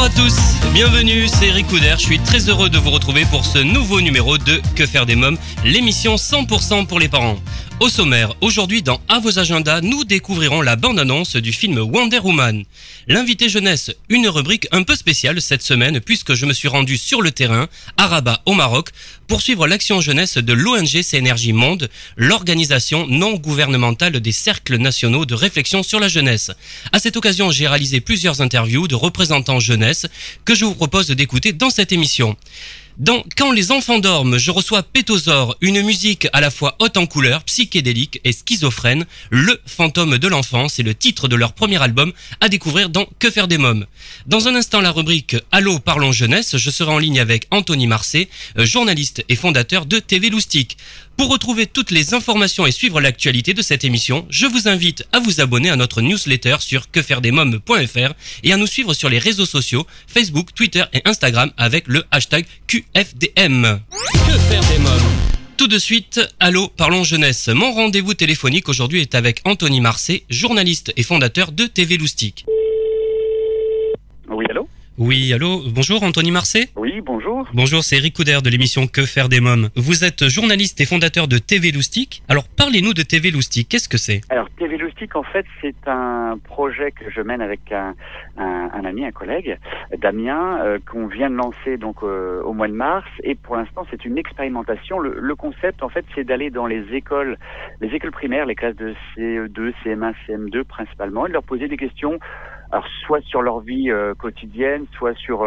Bonjour à tous, bienvenue, c'est Eric Couder. Je suis très heureux de vous retrouver pour ce nouveau numéro de Que faire des mômes, l'émission 100% pour les parents. Au sommaire, aujourd'hui dans À vos agendas, nous découvrirons la bande-annonce du film Wonder Woman. L'invité jeunesse, une rubrique un peu spéciale cette semaine puisque je me suis rendu sur le terrain, à Rabat au Maroc, pour suivre l'action jeunesse de l'ONG Énergie Monde, l'organisation non gouvernementale des cercles nationaux de réflexion sur la jeunesse. À cette occasion, j'ai réalisé plusieurs interviews de représentants jeunesse que je vous propose d'écouter dans cette émission. Dans Quand les enfants dorment, je reçois Pétosaure, une musique à la fois haute en couleurs, psychédélique et schizophrène. Le fantôme de l'enfance est le titre de leur premier album à découvrir dans Que faire des mômes. Dans un instant, la rubrique Allô, parlons jeunesse, je serai en ligne avec Anthony Marcet, euh, journaliste et fondateur de TV Loustique. Pour retrouver toutes les informations et suivre l'actualité de cette émission, je vous invite à vous abonner à notre newsletter sur quefairedesmômes.fr et à nous suivre sur les réseaux sociaux Facebook, Twitter et Instagram avec le hashtag QFDM. Que faire des mômes? Tout de suite, allô, parlons jeunesse. Mon rendez-vous téléphonique aujourd'hui est avec Anthony Marcet, journaliste et fondateur de TV Loustique. Oui, allô bonjour Anthony Marcet Oui, bonjour. Bonjour, c'est Eric Couder de l'émission Que faire des mômes. Vous êtes journaliste et fondateur de TV Loustique. Alors parlez-nous de TV Loustique, qu'est-ce que c'est? Alors, TV Loustique, en fait, c'est un projet que je mène avec un, un, un ami, un collègue, Damien, euh, qu'on vient de lancer donc euh, au mois de mars. Et pour l'instant, c'est une expérimentation. Le, le concept, en fait, c'est d'aller dans les écoles, les écoles primaires, les classes de CE2, CM1, CM2 principalement, et de leur poser des questions alors soit sur leur vie euh, quotidienne, soit sur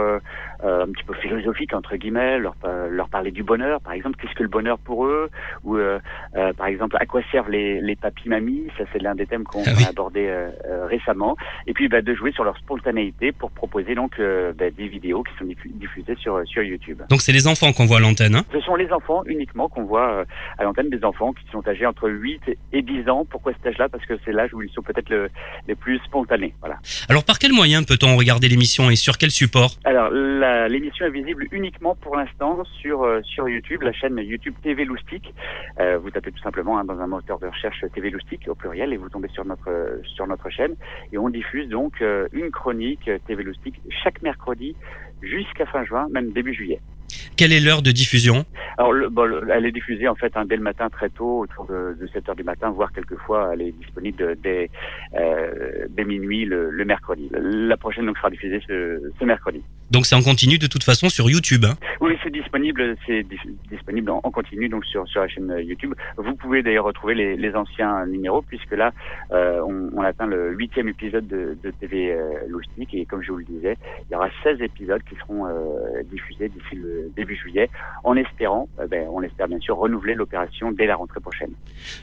euh, euh, un petit peu philosophique entre guillemets, leur, pa- leur parler du bonheur, par exemple, qu'est-ce que le bonheur pour eux, ou euh, euh, par exemple à quoi servent les, les papis mamies, ça c'est l'un des thèmes qu'on Ah oui. a abordé euh, euh, récemment, et puis bah, de jouer sur leur spontanéité pour proposer donc euh, bah, des vidéos qui sont diffu- diffusées sur sur YouTube. Donc c'est les enfants qu'on voit à l'antenne. Hein Ce sont les enfants uniquement qu'on voit euh, à l'antenne des enfants qui sont âgés entre 8 et 10 ans. Pourquoi cet âge-là? Parce que c'est l'âge où ils sont peut-être le- les plus spontanés. Voilà. Alors par quel moyen peut-on regarder l'émission et sur quel support? Alors, la- l'émission est visible uniquement pour l'instant sur euh, sur YouTube, la chaîne YouTube TV Loustique. Euh, vous tapez tout simplement hein, dans un moteur de recherche TV Loustique au pluriel et vous tombez sur notre euh, sur notre chaîne et on diffuse donc euh, une chronique euh, TV Loustique chaque mercredi jusqu'à fin juin, même début juillet. Quelle est l'heure de diffusion Alors, le, bon, le- elle est diffusée en fait hein, dès le matin très tôt, autour de, de 7 heures du matin, voire quelquefois elle est disponible dès, euh, dès minuit le, le mercredi. La prochaine donc sera diffusée ce, ce mercredi. Donc c'est en continu de toute façon sur YouTube. Hein? Oui, c'est disponible, c'est dis- disponible en, en continu donc sur, sur la chaîne euh, YouTube. Vous pouvez d'ailleurs retrouver les, les anciens numéros puisque là euh, on, on atteint le huitième épisode de, de TV euh, Loustique et comme je vous le disais, il y aura 16 épisodes qui seront diffusés d'ici le début juillet, en espérant, euh, ben, on espère bien sûr renouveler l'opération dès la rentrée prochaine.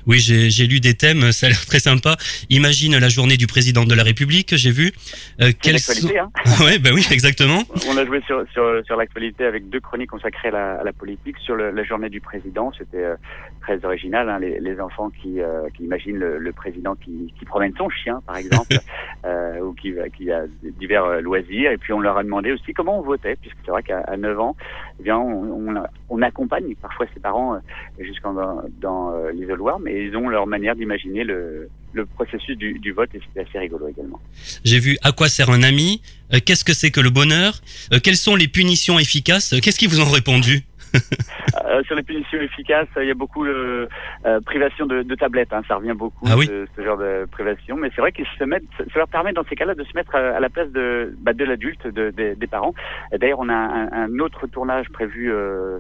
Oui, j'ai lu des thèmes, ça a l'air très sympa. Imagine la journée du président de la République, j'ai vu. Euh, quels l'actualité, hein Ouais, bah oui, exactement. On a joué sur, sur, sur l'actualité avec deux chroniques consacrées à la, à la politique. Sur le- la journée du président, c'était euh, très original. hein, les, les enfants qui, euh, qui imaginent le, le président qui, qui promène son chien, par exemple, euh, ou qui, qui a divers euh, loisirs. Et puis on leur a demandé aussi comment on votait, puisque c'est vrai qu'à à 9 ans, eh bien, on, on, on accompagne parfois ses parents euh, jusqu'en dans, euh, l'isoloir, mais ils ont leur manière d'imaginer le, le processus du, du vote et c'était assez rigolo également. J'ai vu à quoi sert un ami, euh, qu'est-ce que c'est que le bonheur, quelles sont les punitions efficaces, qu'est-ce qu'ils vous ont répondu? Euh, sur les punitions efficaces, il y a beaucoup de euh, privation de, de tablettes. Hein, ça revient beaucoup, Ah oui. ce, ce genre de privation. Mais c'est vrai qu'ils se mettent, ça leur permet dans ces cas-là de se mettre à, à la place de, bah, de l'adulte, de, de- des parents. D'ailleurs, on a un, un autre tournage prévu euh,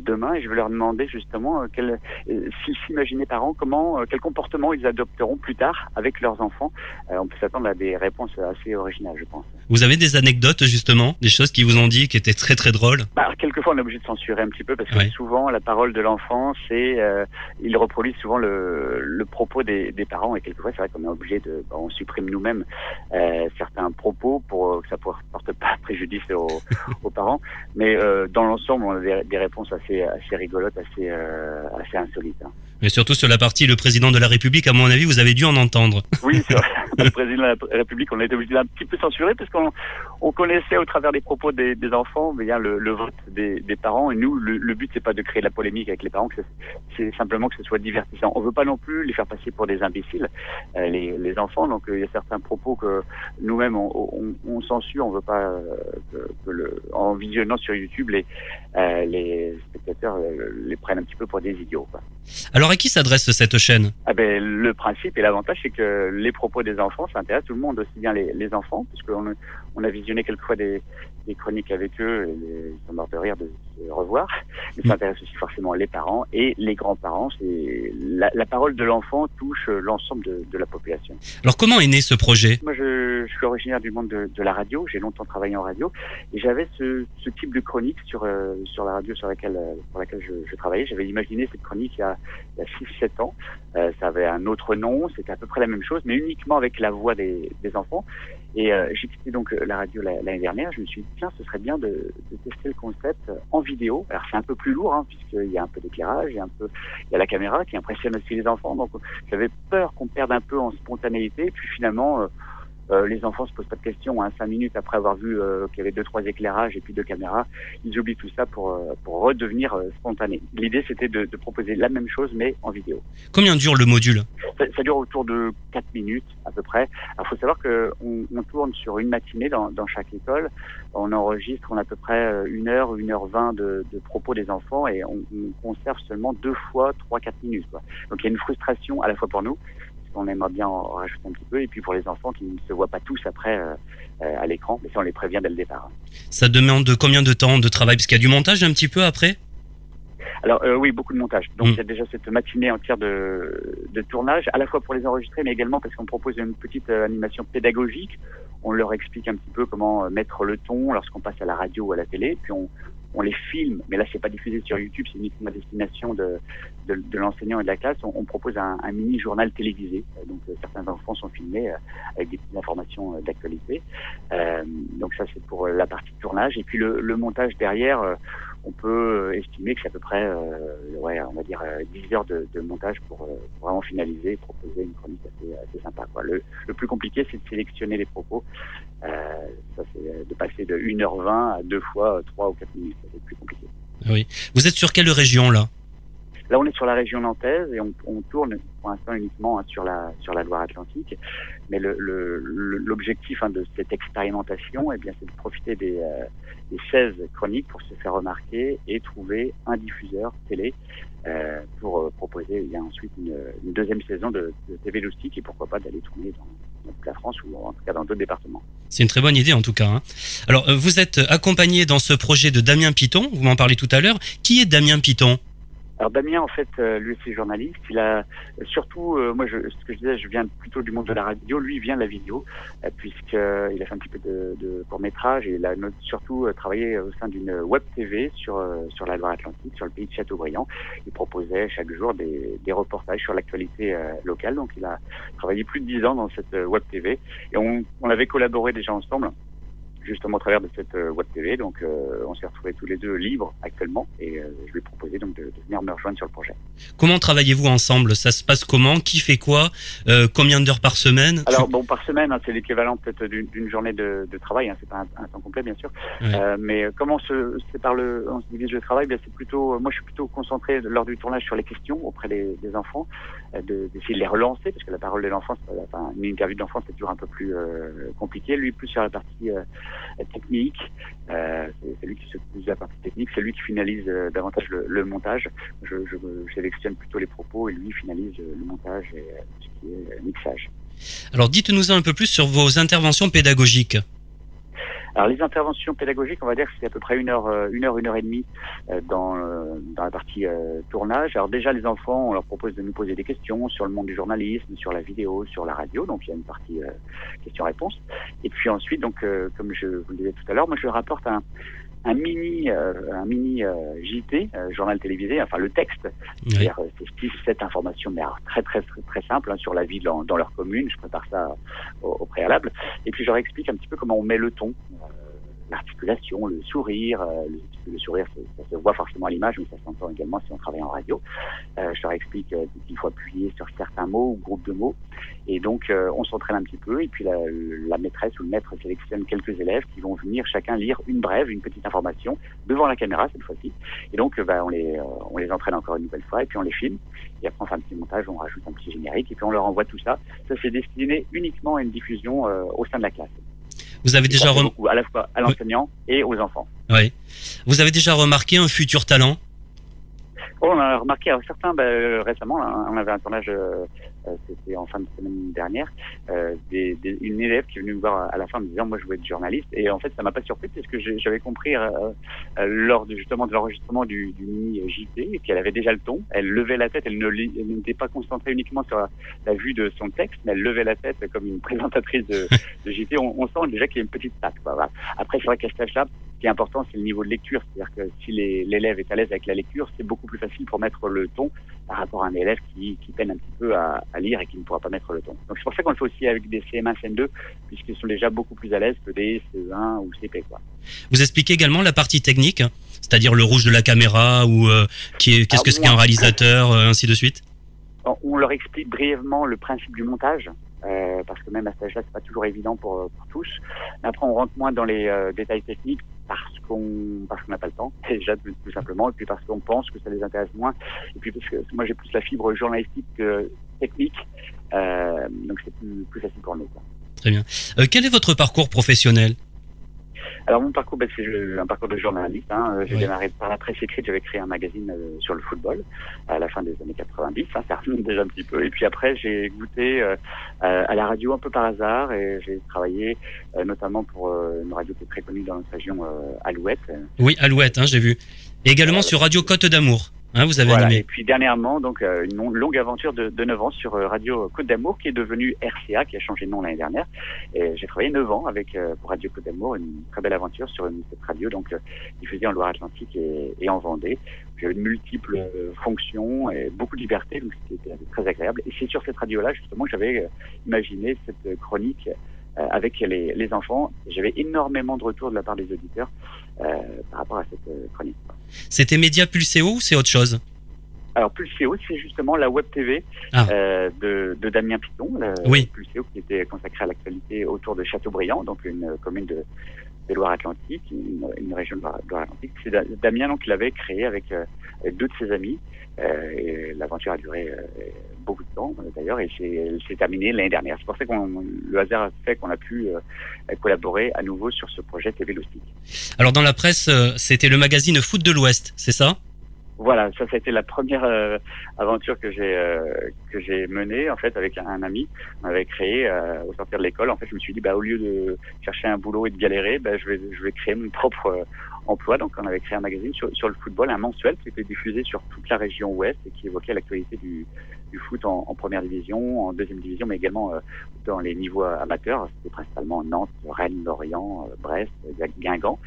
demain et je vais leur demander justement euh, quel, euh, s'ils s'imaginaient parents, comment, euh, quel comportement ils adopteront plus tard avec leurs enfants. Euh, on peut s'attendre à des réponses assez originales, je pense. Vous avez des anecdotes justement, des choses qui vous ont dit qui étaient très très drôles? Bah, quelquefois, on est obligé de censurer un petit peu parce que Ouais. Souvent, la parole de l'enfant, c'est euh, il reproduit souvent le, le propos des, des, parents et quelquefois c'est vrai qu'on est obligé de, on supprime nous-mêmes euh, certains propos pour que ça ne porte pas préjudice aux, aux parents, mais euh, dans l'ensemble on a des, des, réponses assez assez rigolotes, assez euh, assez insolites. Hein. Mais surtout sur la partie le président de la République, à mon avis, vous avez dû en entendre. Oui, sur le président de la République, on a été obligé d'un petit peu censurer parce qu'on on connaissait au travers des propos des, des enfants bien le, le vote des, des, parents. Et nous, le, le but c'est pas de créer la polémique avec les parents, c'est simplement que ce soit divertissant. On veut pas non plus les faire passer pour des imbéciles, euh, les, les, enfants. Donc euh, il y a certains propos que nous-mêmes on, on, on, censure. On veut pas euh, que, que, le, en visionnant sur YouTube les euh, les spectateurs euh, les prennent un petit peu pour des idiots. Quoi. Alors à qui s'adresse cette chaîne ah ben, Le principe et l'avantage, c'est que les propos des enfants, ça intéresse tout le monde, aussi bien les, enfants, puisqu'on on a visionné quelquefois des, des chroniques avec eux, et ils sont morts de rire de revoir. Mais ça intéresse aussi forcément les parents et les grands-parents. C'est la, la, parole de l'enfant touche l'ensemble de, de, la population. Alors comment est né ce projet? Moi, je, je, suis originaire du monde de, de la radio. J'ai longtemps travaillé en radio et j'avais ce, ce, type de chronique sur euh, sur la radio sur laquelle pour laquelle je, je travaillais. J'avais imaginé cette chronique il y a, il y a 6-7 ans. Euh, ça avait un autre nom, c'était à peu près la même chose, mais uniquement avec la voix des, des enfants. Et euh, j'ai quitté donc la radio l'année dernière. Je me suis dit tiens, ce serait bien de, de tester le concept en Alors c'est un peu plus lourd hein, puisqu'il y a un peu d'éclairage, il peu, il y a la caméra qui impressionne aussi les enfants. Donc j'avais peur qu'on perde un peu en spontanéité. Puis finalement. Euh, euh, les enfants se posent pas de questions. Hein. Cinq minutes après avoir vu euh, qu'il y avait deux trois éclairages et puis deux caméras, ils oublient tout ça pour euh, pour redevenir euh, spontanés. L'idée c'était de, de, proposer la même chose mais en vidéo. Combien dure le module? Ça, ça, dure autour de quatre minutes à peu près. Il faut savoir que on, on, tourne sur une matinée dans, dans chaque école. On enregistre a à peu près une heure, une heure vingt de, de propos des enfants et on, on conserve seulement deux fois trois quatre minutes. Quoi. Donc il y a une frustration à la fois pour nous on aimerait bien en rajouter un petit peu. Et puis pour les enfants qui ne se voient pas tous après euh, à l'écran, mais ça on les prévient dès le départ. Ça demande de combien de temps de travail? Parce qu'il y a du montage un petit peu après? Alors euh, oui, beaucoup de montage. Donc mmh. il y a déjà cette matinée entière de, de, tournage, à la fois pour les enregistrer, mais également parce qu'on propose une petite euh, animation pédagogique. On leur explique un petit peu comment mettre le ton lorsqu'on passe à la radio ou à la télé. Puis on, on les filme, mais là c'est pas diffusé sur YouTube, c'est uniquement à destination de, de, l'enseignant et de la classe. On, propose un, mini journal télévisé, donc euh, certains enfants sont filmés euh, avec des informations euh, d'actualité. donc ça c'est pour la partie tournage et puis le, montage derrière on peut estimer que c'est à peu près, euh, ouais, on va dire 10 heures de, montage pour, euh, vraiment finaliser et proposer une chronique assez, assez sympa. Le, plus compliqué, c'est de sélectionner les propos. Euh, ça, c'est de passer de 1h20 à deux fois 3 ou 4 minutes. C'est plus compliqué. Oui. Vous êtes sur quelle région là? Là, on est sur la région nantaise et on, on tourne pour l'instant uniquement hein, sur la sur la Loire-Atlantique. Mais l'objectif le, le, hein, de cette expérimentation, eh bien, c'est de profiter des, euh, des 16 chroniques pour se faire remarquer et trouver un diffuseur télé euh, pour euh, proposer il y a ensuite une, une deuxième saison de, de TV Loustique et pourquoi pas d'aller tourner dans, dans, la France ou en tout cas dans d'autres départements. C'est une très bonne idée en tout cas. Hein. Alors euh, vous êtes accompagné dans ce projet de Damien Piton, vous m'en parlez tout à l'heure. Qui est Damien Piton alors Damien, en fait, euh, lui c'est journaliste. Il a surtout, euh, moi, je, ce que je disais, je viens plutôt du monde de la radio. Lui, il vient de la vidéo, euh, puisqu'il a fait un petit peu de, de court métrage et il a surtout euh, travaillé au sein d'une web TV sur sur la Loire-Atlantique, sur le pays de Châteaubriand. Il proposait chaque jour des, des reportages sur l'actualité locale. Donc, il a travaillé plus de dix ans dans cette web TV et on, on avait collaboré déjà ensemble justement au travers de cette euh, web TV. Donc, euh, on s'est retrouvés tous les deux libres actuellement et euh, je lui ai proposé donc de, de, venir me rejoindre sur le projet. Comment travaillez-vous ensemble? Ça se passe comment? Qui fait quoi? Euh, Combien d'heures par semaine? Alors bon, par semaine, hein, c'est l'équivalent peut-être d'une journée de, de travail. Hein, c'est pas un, un, temps complet, bien sûr. Ouais. Euh, mais comment se sépare le, on se divise le travail? Bien, c'est plutôt, moi, je suis plutôt concentré lors du tournage sur les questions auprès des, des enfants, d'essayer de, les relancer parce que la parole de l'enfant, enfin, une interview d'enfant, c'est toujours un peu plus compliqué. Lui, plus sur la partie technique. Euh, c'est lui qui s'occupe de la partie technique, c'est lui qui finalise euh, davantage le, le montage. Je, je, je, sélectionne plutôt les propos et lui finalise euh, le montage et euh, ce qui est euh, mixage. Alors dites-nous un peu plus sur vos interventions pédagogiques. Alors les interventions pédagogiques, on va dire que c'est à peu près une heure, euh, une heure, une heure et demie euh, dans, euh, dans la partie tournage. Alors déjà les enfants, on leur propose de nous poser des questions sur le monde du journalisme, sur la vidéo, sur la radio. Donc il y a une partie questions-réponses. Et puis ensuite, donc comme je vous le disais tout à l'heure, moi je rapporte un un mini, un mini JT, journal télévisé, enfin le texte, c'est-à-dire c'est cette information, mais très très très, très simple hein, sur la vie dans, dans, leur commune. Je prépare ça au, au, préalable, et puis je leur explique un petit peu comment on met le ton l'articulation, le sourire. Euh, le, sourire, ça se voit forcément à l'image, mais ça s'entend également si on travaille en radio. Euh, je leur explique euh, qu'il faut appuyer sur certains mots ou groupes de mots. Et donc, on s'entraîne un petit peu. Et puis, la, la, maîtresse ou le maître sélectionne quelques élèves qui vont venir chacun lire une brève, une petite information devant la caméra cette fois-ci. Et donc, bah, on, les, on les entraîne encore une nouvelle fois et puis on les filme. Et après, on fait un petit montage, on rajoute un petit générique et puis on leur envoie tout ça. Ça, c'est destiné uniquement à une diffusion au sein de la classe. Vous avez déjà remarqué à la fois à l'enseignant et aux enfants. Oui. Vous avez déjà remarqué un futur talent? Oh, on a remarqué certains bah, euh, récemment. on avait un tournage, euh, c'était en fin de semaine dernière, des, des, une élève qui est venue me voir à la fin en me disant moi je veux être journaliste. Et en fait ça m'a pas surpris parce que j'avais compris lors de, justement de l'enregistrement du, du mini JT qu'elle avait déjà le ton. Elle levait la tête, elle ne n'était pas concentrée uniquement sur la, vue de son texte, mais elle levait la tête comme une présentatrice de, de JT. On, on, sent déjà qu'il y a une petite patte. Voilà. Après c'est vrai qu'à cet âge-là, ce qui est important, c'est le niveau de lecture. C'est-à-dire que si l'élève est à l'aise avec la lecture, c'est beaucoup plus facile pour mettre le ton par rapport à un élève qui, qui peine un petit peu à, à, lire et qui ne pourra pas mettre le ton. Donc c'est pour ça qu'on le fait aussi avec des CM1, CM2, puisqu'ils sont déjà beaucoup plus à l'aise que des CE1 ou CP. Quoi. Vous expliquez également la partie technique, c'est-à-dire le rouge de la caméra ou euh, qu'est-ce que c'est qu'un réalisateur, euh, ainsi de suite? On leur explique brièvement le principe du montage. Euh, parce que même à cet âge-là, c'est pas toujours évident pour, pour tous. Après, on rentre moins dans les euh, détails techniques parce qu'on parce qu'on n'a pas le temps déjà tout, simplement et puis parce qu'on pense que ça les intéresse moins et puis parce que moi j'ai plus la fibre journalistique que technique euh, donc c'est plus, plus facile pour nous. Quoi. Très bien. Euh, quel est votre parcours professionnel? Alors mon parcours, ben, c'est un parcours de journaliste. Hein. J'ai démarré par la presse écrite, j'avais créé un magazine euh, sur le football à la fin des années 90, hein, ça remonte déjà un petit peu. Et puis après, j'ai goûté euh, à la radio un peu par hasard et j'ai travaillé euh, notamment pour une radio qui est très connue dans notre région, Alouette. Oui, Alouette, hein, j'ai vu. Et également sur Radio Côte d'Amour. Hein, vous avez voilà. Et puis dernièrement, donc euh, une longue aventure de, de 9 ans sur euh, Radio Côte d'Amour, qui est devenue RCA, qui a changé de nom l'année dernière. Et j'ai travaillé 9 ans avec euh, pour Radio Côte d'Amour, une très belle aventure sur une, cette radio, donc diffusée en Loire-Atlantique et, et, en Vendée. J'avais de multiples fonctions et beaucoup de liberté, donc c'était très agréable. Et c'est sur cette radio-là justement que j'avais imaginé cette chronique avec les, les enfants. J'avais énormément de retours de la part des auditeurs par rapport à cette chronique. C'était Média Pulséo ou c'est autre chose? Alors Pulséo, c'est justement la web TV ah. euh, de, de, Damien Piton, oui. Pulséo qui était consacré à l'actualité autour de Châteaubriand, donc une commune de, de Loire-Atlantique, une, région de Loire-Atlantique. C'est Damien donc qui l'avait créé avec, euh, deux de ses amis. Euh, l'aventure a duré euh, beaucoup de temps d'ailleurs et elle s'est terminée l'année dernière. C'est pour ça que le hasard a fait qu'on a pu euh, collaborer à nouveau sur ce projet TV Alors dans la presse, c'était le magazine Foot de l'Ouest, c'est ça? Voilà, ça, été la première euh, aventure que j'ai euh, que j'ai menée en fait avec un, ami. On avait créé euh, au sortir de l'école. En fait, je me suis dit bah au lieu de chercher un boulot et de galérer, bah, je vais je vais créer mon propre emploi. Donc, on avait créé un magazine sur, sur le football, un mensuel qui était diffusé sur toute la région ouest et qui évoquait l'actualité du, du foot en, en, première division, en deuxième division, mais également dans les niveaux amateurs. C'était principalement Nantes, Rennes, Lorient, Brest, Guingamp,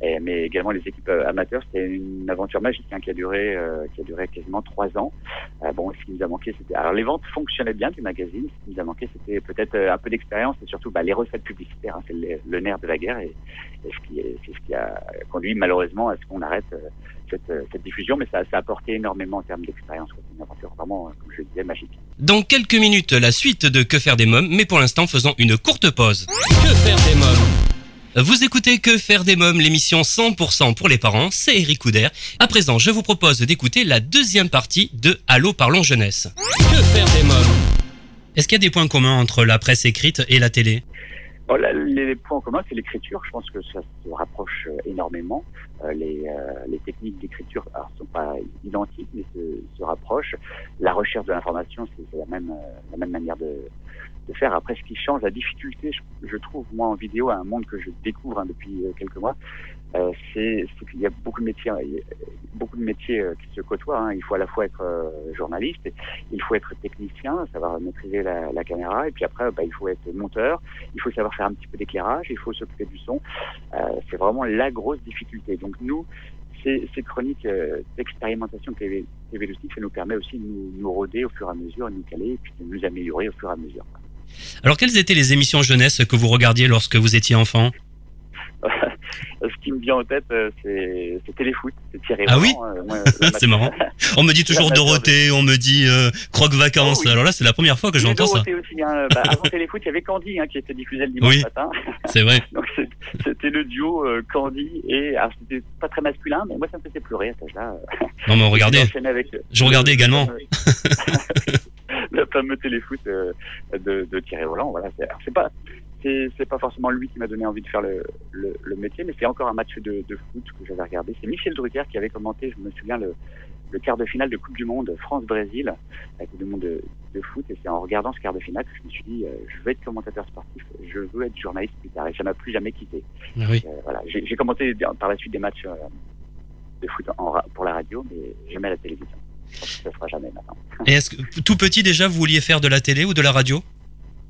mais également les équipes amateurs. C'était une aventure magique hein, qui a duré euh, qui a duré quasiment trois ans. Euh, bon, ce qui nous a manqué, c'était alors les ventes fonctionnaient bien du magazine. Ce qui nous a manqué, c'était peut-être euh, un peu d'expérience et surtout bah, les recettes publicitaires. Hein, c'est le, nerf de la guerre et, et ce qui c'est ce qui a conduit malheureusement à ce qu'on arrête cette, cette, diffusion, mais ça, ça, a apporté énormément en termes d'expérience. C'est une aventure vraiment, comme je disais, magique. Dans quelques minutes, la suite de Que faire des mômes, mais pour l'instant, faisons une courte pause. Que faire des mômes vous écoutez Que faire des mômes, l'émission 100% pour les parents, c'est Eric Couder. À présent, je vous propose d'écouter la deuxième partie de Allô parlons jeunesse. Que faire des mômes Est-ce qu'il y a des points communs entre la presse écrite et la télé? Bon, Les points communs, c'est l'écriture. Je pense que ça se rapproche euh, énormément. Euh, les, euh, les, techniques d'écriture ne sont pas identiques, mais se, se rapprochent. La recherche de l'information, c'est la même, la même manière de, de faire. Après, ce qui change, la difficulté, je, trouve, moi, en vidéo, un monde que je découvre hein, depuis euh, quelques mois, euh, c'est qu'il y a beaucoup de métiers, beaucoup de métiers euh, qui se côtoient. Hein. Il faut à la fois être euh, journaliste, il faut être technicien, savoir maîtriser la, la caméra, et puis après, bah, il faut être monteur, il faut savoir faire un petit peu d'éclairage, il faut s'occuper du son. Euh, c'est vraiment la grosse difficulté. Donc nous, ces, ces chroniques d'expérimentation TV, TV ça nous permet aussi de nous, nous roder au fur et à mesure, de nous caler, et puis de nous améliorer au fur et à mesure. Alors, quelles étaient les émissions jeunesse que vous regardiez lorsque vous étiez enfant ce qui me vient en tête, euh, c'est Téléfoot, c'est Thierry Ah oui euh, C'est marrant. On me dit toujours Dorothée, on me dit euh, Croque Vacances. Oh Alors là, c'est la première fois que j'entends ça. Aussi, hein. bah, avant Téléfoot, il y avait Candy hein, qui était diffusé le dimanche matin. C'est vrai. Donc c'était le duo Candy et alors c'était pas très masculin, mais moi ça me faisait pleurer à cet âge-là. Non mais regardez. je regardais également. Le fameux téléfoot de, de Thierry Roland. Voilà, c'est pas c'est pas forcément lui qui m'a donné envie de faire le, le, métier, mais c'est encore un match de, de foot que j'avais regardé. C'est Michel Drucker qui avait commenté, je me souviens, le, le quart de finale de Coupe du Monde France-Brésil, la Coupe du Monde de, de foot. Et c'est en regardant ce quart de finale que je me suis dit, euh, je veux être commentateur sportif, je veux être journaliste plus tard. Et ça m'a plus jamais quitté. Ah oui. euh, voilà. J'ai commenté par la suite des matchs euh, de foot en, pour la radio, mais jamais à la télévision. Je se fera jamais maintenant. Et est-ce que tout petit déjà vous vouliez faire de la télé ou de la radio?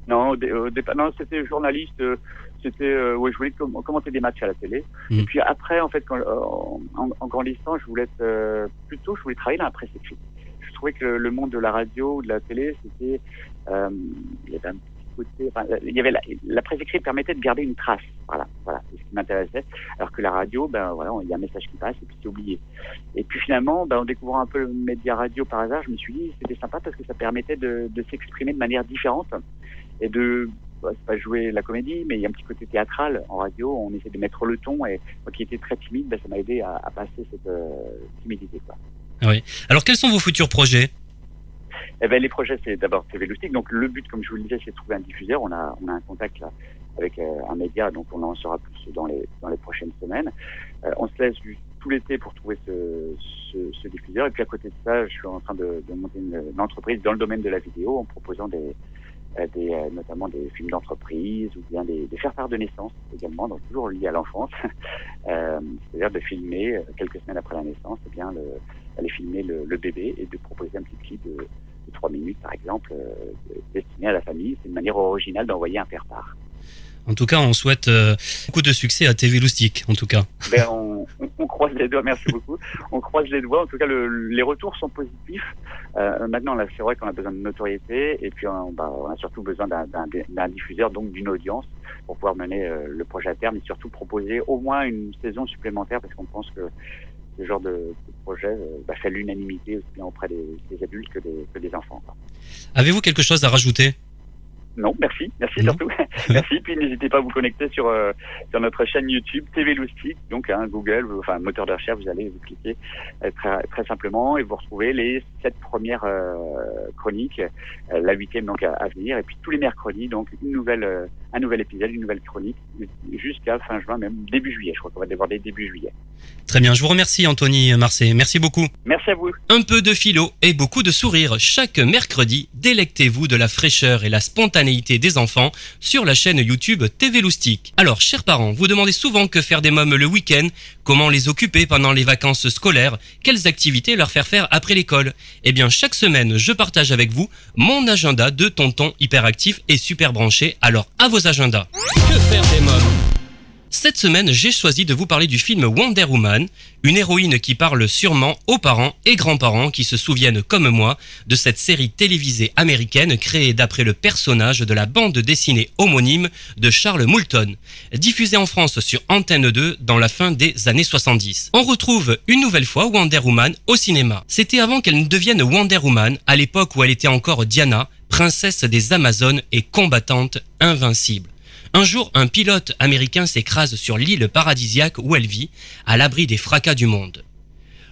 Non, départ, non, c'était journaliste. Euh, c'était, euh, ouais, je voulais commenter des matchs à la télé. Mm. Et puis après, en fait, quand, euh, en, en, grandissant, je voulais être euh, plutôt, je voulais travailler dans la presse écrite. Je trouvais que le, monde de la radio ou de la télé, c'était, euh, il y avait un petit enfin, il y avait la, presse écrite permettait de garder une trace. Voilà, voilà, c'est ce qui m'intéressait. Alors que la radio, ben voilà, il y a un message qui passe et puis c'est oublié. Et puis finalement, ben, en découvrant un peu le média radio par hasard, je me suis dit, c'était sympa parce que ça permettait de, s'exprimer de manière différente et de bah, c'est pas jouer la comédie, mais il y a un petit côté théâtral en radio. On essaie de mettre le ton et moi qui étais très timide, bah, ça m'a aidé à, à, passer cette euh, timidité. Quoi. Ah oui. Alors quels sont vos futurs projets? Eh ben, les projets, c'est d'abord TV Lustig. Donc le but, comme je vous le disais, c'est de trouver un diffuseur. On a, on a un contact là, avec euh, un média, donc on en saura plus dans les, dans les prochaines semaines. Euh, on se laisse tout l'été pour trouver ce, ce, ce, diffuseur. Et puis à côté de ça, je suis en train de, de monter une, une entreprise dans le domaine de la vidéo en proposant des, euh, des, euh, notamment des films d'entreprise ou bien des, des faire-part de naissance également, donc toujours liés à l'enfance. C'est-à-dire de filmer quelques semaines après la naissance, eh bien le, aller filmer le, le, bébé et de proposer un petit clip de, de 3 minutes par exemple euh, destiné à la famille. C'est une manière originale d'envoyer un faire-part. En tout cas, on souhaite euh, beaucoup de succès à TV Loustic, en tout cas. Ben, on, on, on, croise les doigts, merci beaucoup. On croise les doigts. En tout cas, le, les retours sont positifs. Euh, maintenant, là, c'est vrai qu'on a besoin de notoriété et puis on, bah, on a surtout besoin d'un diffuseur, donc d'une audience, pour pouvoir mener euh, le projet à terme et surtout proposer au moins une saison supplémentaire parce qu'on pense que ce genre de, de projet euh, bah, fait l'unanimité aussi bien auprès des, des, adultes que des, que des enfants. Avez-vous quelque chose à rajouter? Non, merci, merci surtout. merci. Puis n'hésitez pas à vous connecter sur euh, sur notre chaîne YouTube TV Loustic, donc hein, Google, enfin moteur de recherche, vous allez vous cliquer euh, très, très simplement et vous retrouvez les sept premières euh, chroniques, la huitième donc à, à, venir, et puis tous les mercredis donc une nouvelle un nouvel épisode, une nouvelle chronique jusqu'à fin juin, même début juillet. Je crois qu'on va déborder début juillet. Très bien, je vous remercie Anthony Marseille. Merci beaucoup. Merci à vous. Un peu de philo et beaucoup de sourire chaque mercredi. Délectez-vous de la fraîcheur et la spontanéité des enfants sur la chaîne YouTube TV Loustic. Alors, chers parents, vous demandez souvent que faire des mômes le week-end, comment les occuper pendant les vacances scolaires, quelles activités leur faire faire après l'école? Eh bien, chaque semaine, je partage avec vous mon agenda de tonton hyperactif et super branché. Alors, à vos agendas. Que faire des mômes? Cette semaine, j'ai choisi de vous parler du film Wonder Woman, une héroïne qui parle sûrement aux parents et grands-parents qui se souviennent comme moi de cette série télévisée américaine créée d'après le personnage de la bande dessinée homonyme de Charles Moulton, diffusée en France sur Antenne 2 dans la fin des années 70. On retrouve une nouvelle fois Wonder Woman au cinéma. C'était avant qu'elle ne devienne Wonder Woman, à l'époque où elle était encore Diana, princesse des Amazones et combattante invincible. Un jour, un pilote américain s'écrase sur l'île paradisiaque où elle vit, à l'abri des fracas du monde.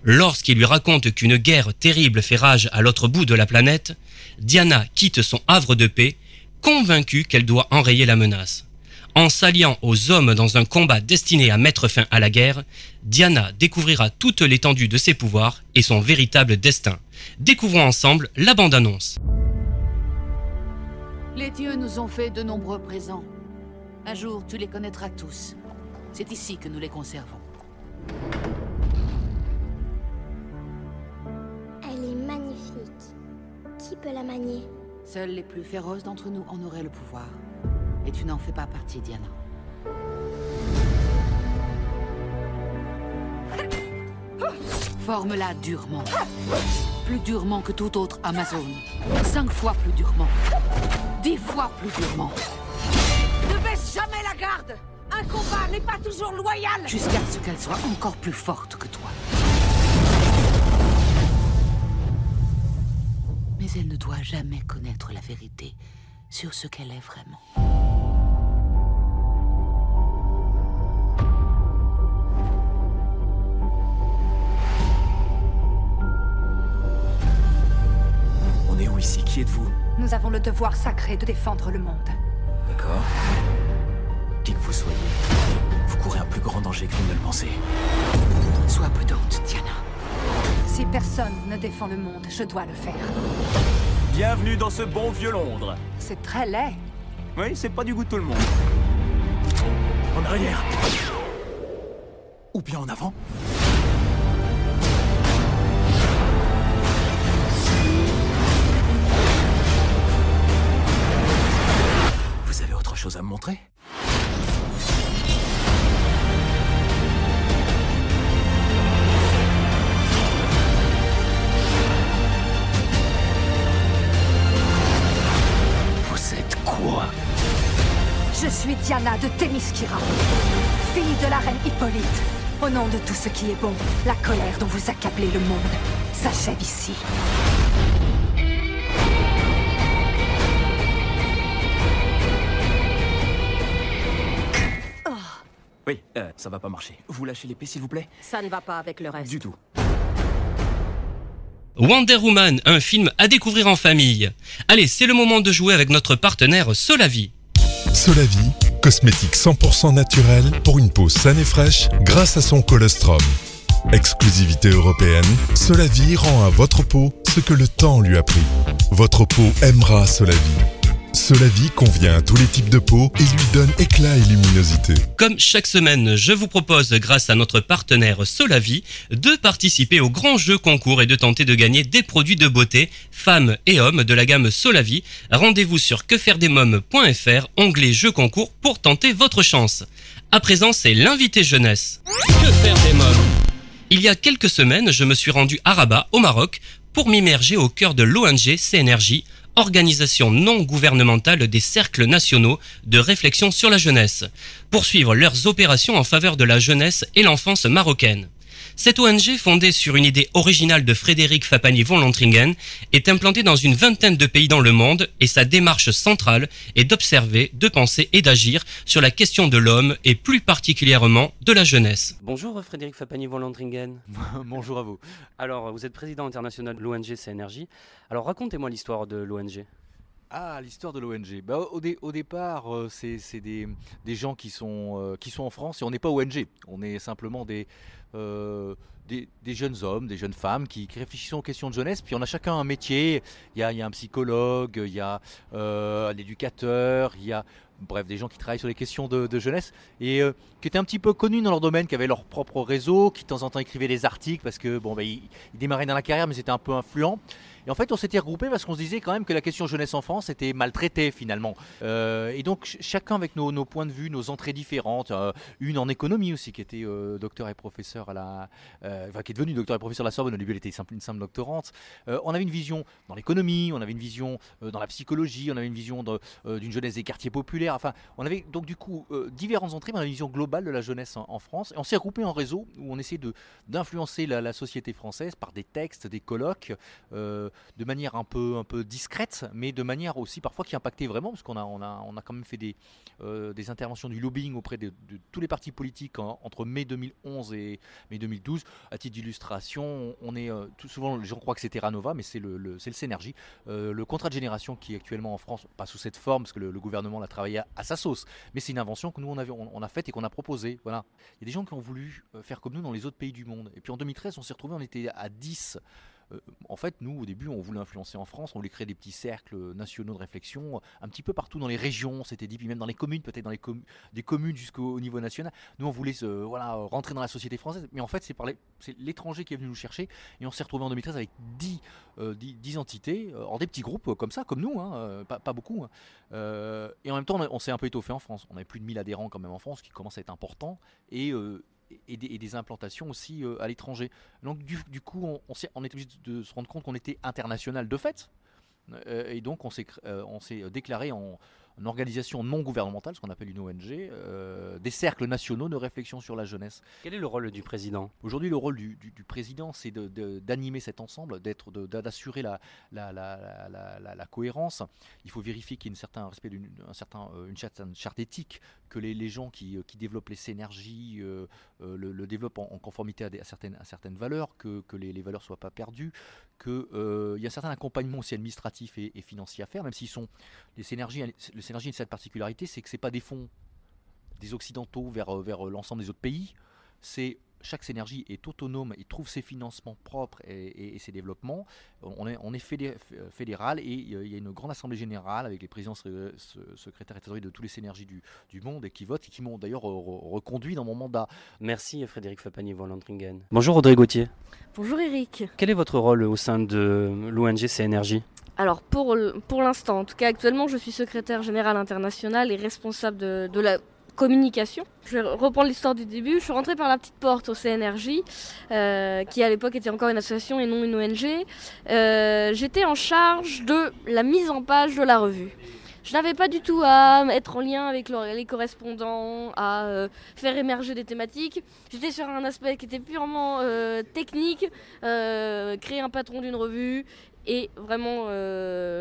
Lorsqu'il lui raconte qu'une guerre terrible fait rage à l'autre bout de la planète, Diana quitte son havre de paix, convaincue qu'elle doit enrayer la menace. En s'alliant aux hommes dans un combat destiné à mettre fin à la guerre, Diana découvrira toute l'étendue de ses pouvoirs et son véritable destin. Découvrons ensemble la bande-annonce. Les dieux nous ont fait de nombreux présents. Un jour, tu les connaîtras tous. C'est ici que nous les conservons. Elle est magnifique. Qui peut la manier? Seuls les plus féroces d'entre nous en auraient le pouvoir. Et tu n'en fais pas partie, Diana. Forme-la durement. Plus durement que tout autre Amazon. Cinq fois plus durement. Dix fois plus durement. Baisse jamais la garde Un combat n'est pas toujours loyal Jusqu'à ce qu'elle soit encore plus forte que toi. Mais elle ne doit jamais connaître la vérité sur ce qu'elle est vraiment. On est où ici? Qui êtes-vous? Nous avons le devoir sacré de défendre le monde. D'accord. Qui que vous soyez, vous courez un plus grand danger que vous ne le pensez. Sois prudente, Diana. Si personne ne défend le monde, je dois le faire. Bienvenue dans ce bon vieux Londres. C'est très laid. Oui, c'est pas du goût de tout le monde. En arrière. Ou bien en avant. Vous avez autre chose à me montrer? Je suis Diana de Témiskira, fille de la reine Hippolyte. Au nom de tout ce qui est bon, la colère dont vous accablez le monde s'achève ici. Oui, euh, ça va pas marcher. Vous lâchez l'épée, s'il vous plaît Ça ne va pas avec le reste. Du tout. Wonder Woman, un film à découvrir en famille. Allez, c'est le moment de jouer avec notre partenaire Solavi. Solavi, cosmétique 100% naturel pour une peau saine et fraîche grâce à son colostrum. Exclusivité européenne, Solavi rend à votre peau ce que le temps lui a pris. Votre peau aimera Solavi. Solavi convient à tous les types de peau et lui donne éclat et luminosité. Comme chaque semaine, je vous propose, grâce à notre partenaire Solavi, de participer au grand jeu concours et de tenter de gagner des produits de beauté, femmes et hommes de la gamme Solavi. Rendez-vous sur quefairedesmoms.fr, onglet jeu concours pour tenter votre chance. À présent, c'est l'invité jeunesse. Que faire des mômes? Il y a quelques semaines, je me suis rendu à Rabat, au Maroc, pour m'immerger au cœur de l'ONG CNRJ, organisation non gouvernementale des cercles nationaux de réflexion sur la jeunesse, pour suivre leurs opérations en faveur de la jeunesse et l'enfance marocaine. Cette ONG, fondée sur une idée originale de Frédéric Fapani von Lontringen, est implantée dans une vingtaine de pays dans le monde et sa démarche centrale est d'observer, de penser et d'agir sur la question de l'homme et plus particulièrement de la jeunesse. Bonjour Frédéric Fapani von Lontringen. Bonjour à vous. Alors, vous êtes président international de l'ONG CNRJ. Alors, racontez-moi l'histoire de l'ONG. Ah, l'histoire de l'ONG. Bah, au, dé- au départ, euh, c'est c'est des, des gens qui sont, euh, qui sont en France et on n'est pas ONG. On est simplement des, euh, des, jeunes hommes, des jeunes femmes qui, réfléchissent aux questions de jeunesse. Puis on a chacun un métier. Il y a, un psychologue, il y a euh, un éducateur, il y a bref des gens qui travaillent sur les questions de, jeunesse et euh, qui étaient un petit peu connus dans leur domaine, qui avaient leur propre réseau, qui de temps en temps écrivaient des articles parce que bon, ils, ils démarraient dans la carrière mais c'était un peu influent. Et en fait, on s'était regroupés parce qu'on se disait quand même que la question jeunesse en France était maltraitée finalement. Euh, et donc, ch- chacun avec nos, points de vue, nos entrées différentes. euh, une en économie aussi, qui était euh, docteur et professeur à la. qui est devenue docteur et professeur à la Sorbonne. Au début, elle était simple, une simple doctorante. On avait une vision dans l'économie, on avait une vision dans la psychologie, on avait une vision d'une jeunesse des quartiers populaires. Enfin, on avait donc du coup différentes entrées, mais on avait une vision globale de la jeunesse en, France. Et on s'est regroupés en réseau où on essayait d'influencer la, société française par des textes, des colloques. De manière un peu, un peu discrète, mais de manière aussi parfois qui impactait vraiment, parce qu'on a, on a, on a quand même fait des, euh, des interventions du lobbying auprès de, tous les partis politiques en- entre mai 2011 et mai 2012. À titre d'illustration, on est euh, tout souvent, gens croient que c'est Terra Nova, mais c'est le, le, c'est le euh, le contrat de génération qui est actuellement en France, pas sous cette forme, parce que le, gouvernement l'a travaillé à, sa sauce, mais c'est une invention que nous on, avait, on, a faite et qu'on a proposée. Voilà. Il y a des gens qui ont voulu faire comme nous dans les autres pays du monde. Et puis en 2013, on s'est retrouvé, on était à 10 euh, en fait, nous, au début, on voulait influencer en France, on voulait créer des petits cercles nationaux de réflexion, un petit peu partout dans les régions, c'était dit, puis même dans les communes, peut-être dans les des communes jusqu'au niveau national. Nous, on voulait voilà, rentrer dans la société française, mais en fait, c'est l'étranger qui est venu nous chercher, et on s'est retrouvé en 2013 avec 10, euh, entités, en des petits groupes comme ça, comme nous, hein, pas, beaucoup. Hein. et en même temps, on, s'est un peu étoffé en France. On avait plus de 1000 adhérents quand même en France, qui commence à être important, et et des, implantations aussi euh, à l'étranger. Donc du, coup, on, on, on, est obligé de se rendre compte qu'on était international de fait. Euh, et donc on s'est euh, déclaré en, une organisation non gouvernementale, ce qu'on appelle une ONG, des cercles nationaux de réflexion sur la jeunesse. Quel est le rôle du président? Aujourd'hui, le rôle du, président, c'est d'animer cet ensemble, d'être, d'assurer la, la, cohérence. Il faut vérifier qu'il y ait un certain respect d'une certain, une charte, éthique, que les, gens qui, développent les synergies euh, le, développent en, conformité à, certaines, certaines, valeurs, que, les, valeurs ne soient pas perdues, qu'il y a un certain accompagnement aussi administratif et, financier à faire, même s'ils sont les synergies, Synergie, cette particularité, c'est que ce n'est pas des fonds des Occidentaux vers, euh, vers euh, l'ensemble des autres pays. C'est chaque synergie est autonome et trouve ses financements propres et, ses développements. On est, on est fédéral et il y a une grande assemblée générale avec les présidents secrétaires et trésoriers de toutes les synergies du, du monde et qui votent et qui m'ont d'ailleurs reconduit dans mon mandat. Merci Frédéric Fapani Volantringen. Bonjour Audrey Gauthier. Bonjour Eric. Quel est votre rôle au sein de l'ONG CNRJ alors pour, pour l'instant, en tout cas actuellement, je suis secrétaire général international et responsable de, la communication. Je vais reprendre l'histoire du début. Je suis rentrée par la petite porte au CNRJ, euh, qui à l'époque était encore une association et non une ONG. Euh, j'étais en charge de la mise en page de la revue. Je n'avais pas du tout à être en lien avec les correspondants, à euh, faire émerger des thématiques. J'étais sur un aspect qui était purement technique, créer un patron d'une revue et vraiment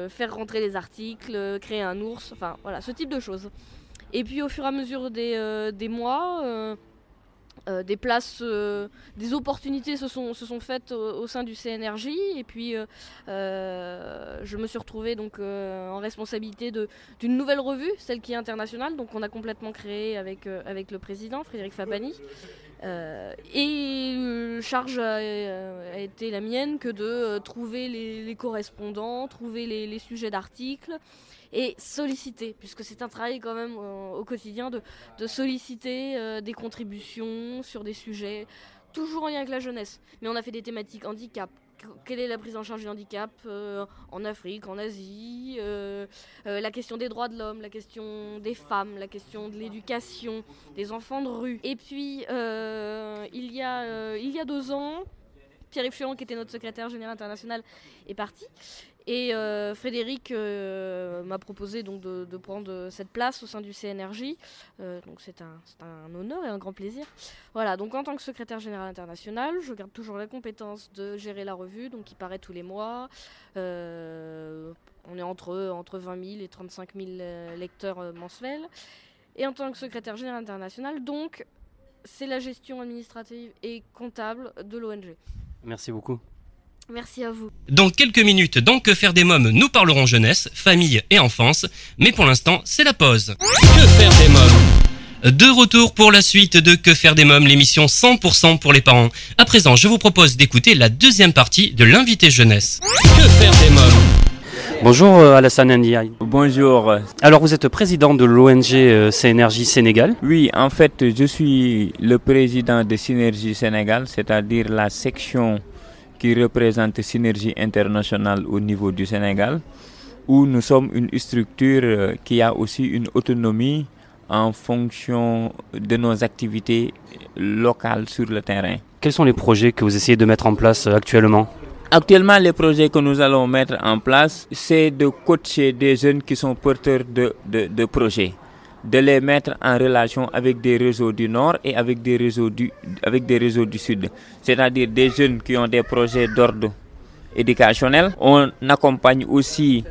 faire rentrer les articles, créer un ours, enfin voilà, ce type de choses. Et puis au fur et à mesure des, euh, mois, euh, des places, des opportunités se sont, se sont faites au, sein du CNRJ et puis je me suis retrouvée donc en responsabilité d'une nouvelle revue, celle qui est internationale, donc on a complètement créé avec, avec le président Frédéric Fabani. Euh, et euh, charge a, été la mienne que de euh, trouver les, correspondants, trouver les, sujets d'articles et solliciter, puisque c'est un travail quand même au quotidien de, solliciter des contributions sur des sujets toujours en lien avec la jeunesse. Mais on a fait des thématiques handicap, quelle est la prise en charge du handicap euh, en Afrique, en Asie, euh, euh, la question des droits de l'homme, la question des femmes, la question de l'éducation, des enfants de rue. Et puis, il, y a, il y a deux ans, Pierre-Yves qui était notre secrétaire général international, est parti. Et euh, Frédéric euh, m'a proposé donc de, prendre cette place au sein du CNRJ. Euh, donc c'est un, un, honneur et un grand plaisir. Voilà, donc en tant que secrétaire général international, je garde toujours la compétence de gérer la revue, donc qui paraît tous les mois. on est entre, entre 20 000 et 35 000 lecteurs mensuels. Et en tant que secrétaire général international, donc c'est la gestion administrative et comptable de l'ONG. Merci beaucoup. Merci à vous. Dans quelques minutes, dans Que faire des mômes, nous parlerons jeunesse, famille et enfance. Mais pour l'instant, c'est la pause. Que faire des mômes? De retour pour la suite de Que faire des mômes, l'émission 100% pour les parents. À présent, je vous propose d'écouter la deuxième partie de l'invité jeunesse. Que faire des mômes? Bonjour euh, Alassane Ndiaye. Bonjour. Alors vous êtes président de l'ONG euh, Synergie Sénégal Oui, en fait je suis le président de Synergie Sénégal, c'est-à-dire la section qui représente Synergie internationale au niveau du Sénégal, où nous sommes une structure euh, qui a aussi une autonomie en fonction de nos activités locales sur le terrain. Quels sont les projets que vous essayez de mettre en place euh, actuellement? Actuellement, les projets que nous allons mettre en place, c'est de coacher des jeunes qui sont porteurs de, de, de projets de les mettre en relation avec des réseaux du Nord et avec des réseaux du, avec des réseaux du Sud. C'est-à-dire des jeunes qui ont des projets d'ordre éducationnel. On accompagne aussi